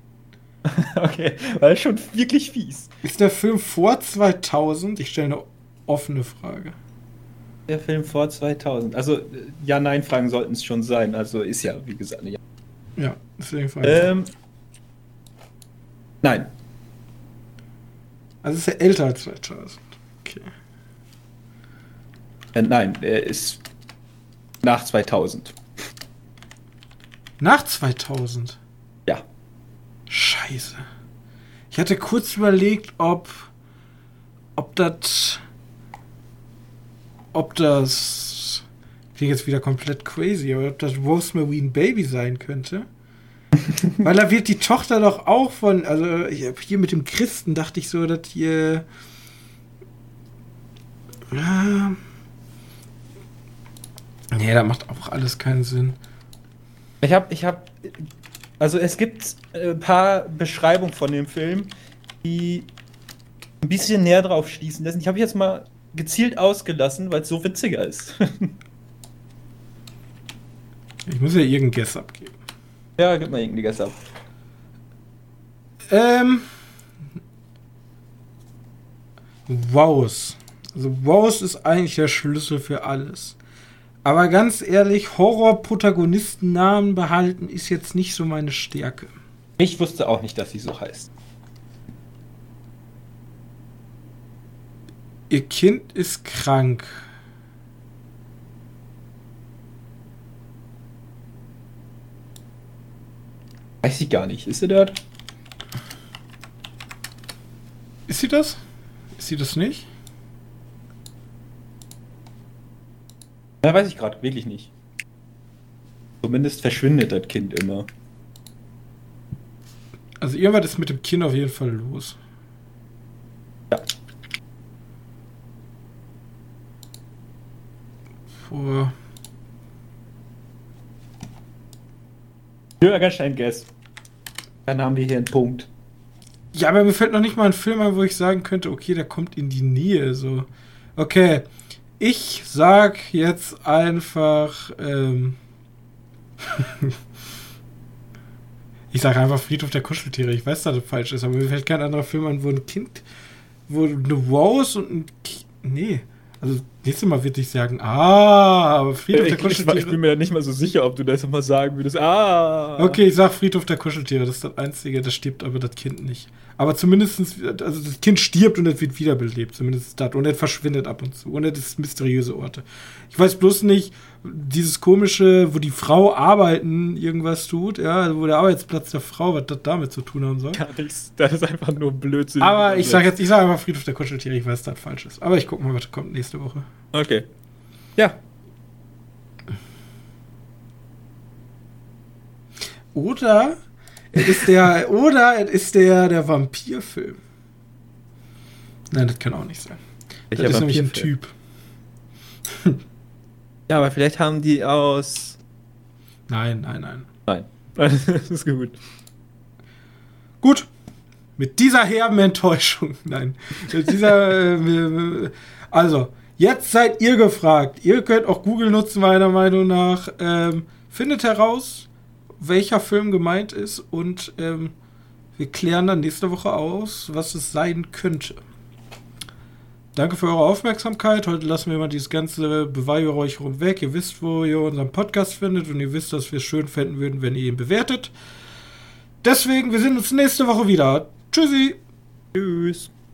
Speaker 2: Okay, weil das ist schon wirklich fies.
Speaker 1: Ist der Film vor 2000? Ich stelle eine offene Frage.
Speaker 2: Der Film vor 2000. Also, äh, Ja-Nein-Fragen sollten es schon sein. Also ist ja, wie gesagt, eine Ja.
Speaker 1: Ja, deswegen frage ich.
Speaker 2: Ähm. Nein.
Speaker 1: Also ist er älter als 2000. Okay.
Speaker 2: Äh, nein, er ist nach 2000.
Speaker 1: Nach 2000? Scheiße. Ich hatte kurz überlegt, ob. Ob das. Ob das. Klingt jetzt wieder komplett crazy, aber ob das Rosemary Baby sein könnte. Weil da wird die Tochter doch auch von. Also hab hier mit dem Christen dachte ich so, dass hier. Nee, da macht auch alles keinen Sinn.
Speaker 2: Ich habe, ich habe, also es gibt ein paar Beschreibungen von dem Film, die ein bisschen näher drauf schließen lassen. Ich habe jetzt mal gezielt ausgelassen, weil es so witziger ist.
Speaker 1: Ich muss ja irgendeinen Guess abgeben.
Speaker 2: ja, gib mal irgendwie Guess ab.
Speaker 1: Ähm. Wows. Also Wows ist eigentlich der Schlüssel für alles. Aber ganz ehrlich, Horror-Protagonistennamen behalten ist jetzt nicht so meine Stärke.
Speaker 2: Ich wusste auch nicht, dass sie so heißt.
Speaker 1: Ihr Kind ist krank.
Speaker 2: Weiß ich gar nicht. Ist sie dort?
Speaker 1: Ist sie das? Ist sie das nicht?
Speaker 2: Ja, weiß ich gerade wirklich nicht. Zumindest verschwindet das Kind immer.
Speaker 1: Also irgendwas ist mit dem Kind auf jeden Fall los.
Speaker 2: Ja.
Speaker 1: Vor.
Speaker 2: Bürgerstein Guess. Dann haben wir hier einen Punkt.
Speaker 1: Ja, aber mir fällt noch nicht mal ein Film ein, wo ich sagen könnte, okay, der kommt in die Nähe. So. Okay. Ich sag jetzt einfach. Ähm ich sag einfach Friedhof der Kuscheltiere. Ich weiß, dass das falsch ist, aber mir fällt kein anderer Film an, wo ein Kind. Wo eine Rose und ein Kind. Nee. Also, nächstes Mal würde ich sagen, ah, aber Friedhof der
Speaker 2: Ich, ich, ich
Speaker 1: Kuscheltiere.
Speaker 2: bin mir da nicht mal so sicher, ob du das nochmal sagen würdest. Ah!
Speaker 1: Okay, ich sag Friedhof der Kuscheltiere, das ist das Einzige, das stirbt aber das Kind nicht. Aber zumindest, also das Kind stirbt und es wird wiederbelebt, zumindest das. Und es verschwindet ab und zu. Und es ist mysteriöse Orte. Ich weiß bloß nicht, dieses komische, wo die Frau arbeiten, irgendwas tut, ja, also wo der Arbeitsplatz der Frau, was das damit zu tun haben soll.
Speaker 2: Gar nichts. Das ist einfach nur Blödsinn.
Speaker 1: Aber ich sag jetzt, ich sag einfach Friedhof der Kuscheltiere, ich weiß, dass das falsch ist. Aber ich guck mal, was kommt nächste Woche.
Speaker 2: Okay. Ja.
Speaker 1: Oder es ist der, oder es ist der, der Vampirfilm. Nein, das kann auch nicht sein.
Speaker 2: Welcher
Speaker 1: das ist nämlich ein? Typ.
Speaker 2: Ja, aber vielleicht haben die aus.
Speaker 1: Nein, nein, nein.
Speaker 2: Nein. das ist gut.
Speaker 1: Gut. Mit dieser herben Enttäuschung, nein. Mit dieser, äh, also, Jetzt seid ihr gefragt. Ihr könnt auch Google nutzen, meiner Meinung nach. Ähm, findet heraus, welcher Film gemeint ist und ähm, wir klären dann nächste Woche aus, was es sein könnte. Danke für eure Aufmerksamkeit. Heute lassen wir mal dieses ganze Beweihräucherung weg. Ihr wisst, wo ihr unseren Podcast findet und ihr wisst, dass wir es schön fänden würden, wenn ihr ihn bewertet. Deswegen, wir sehen uns nächste Woche wieder. Tschüssi.
Speaker 2: Tschüss.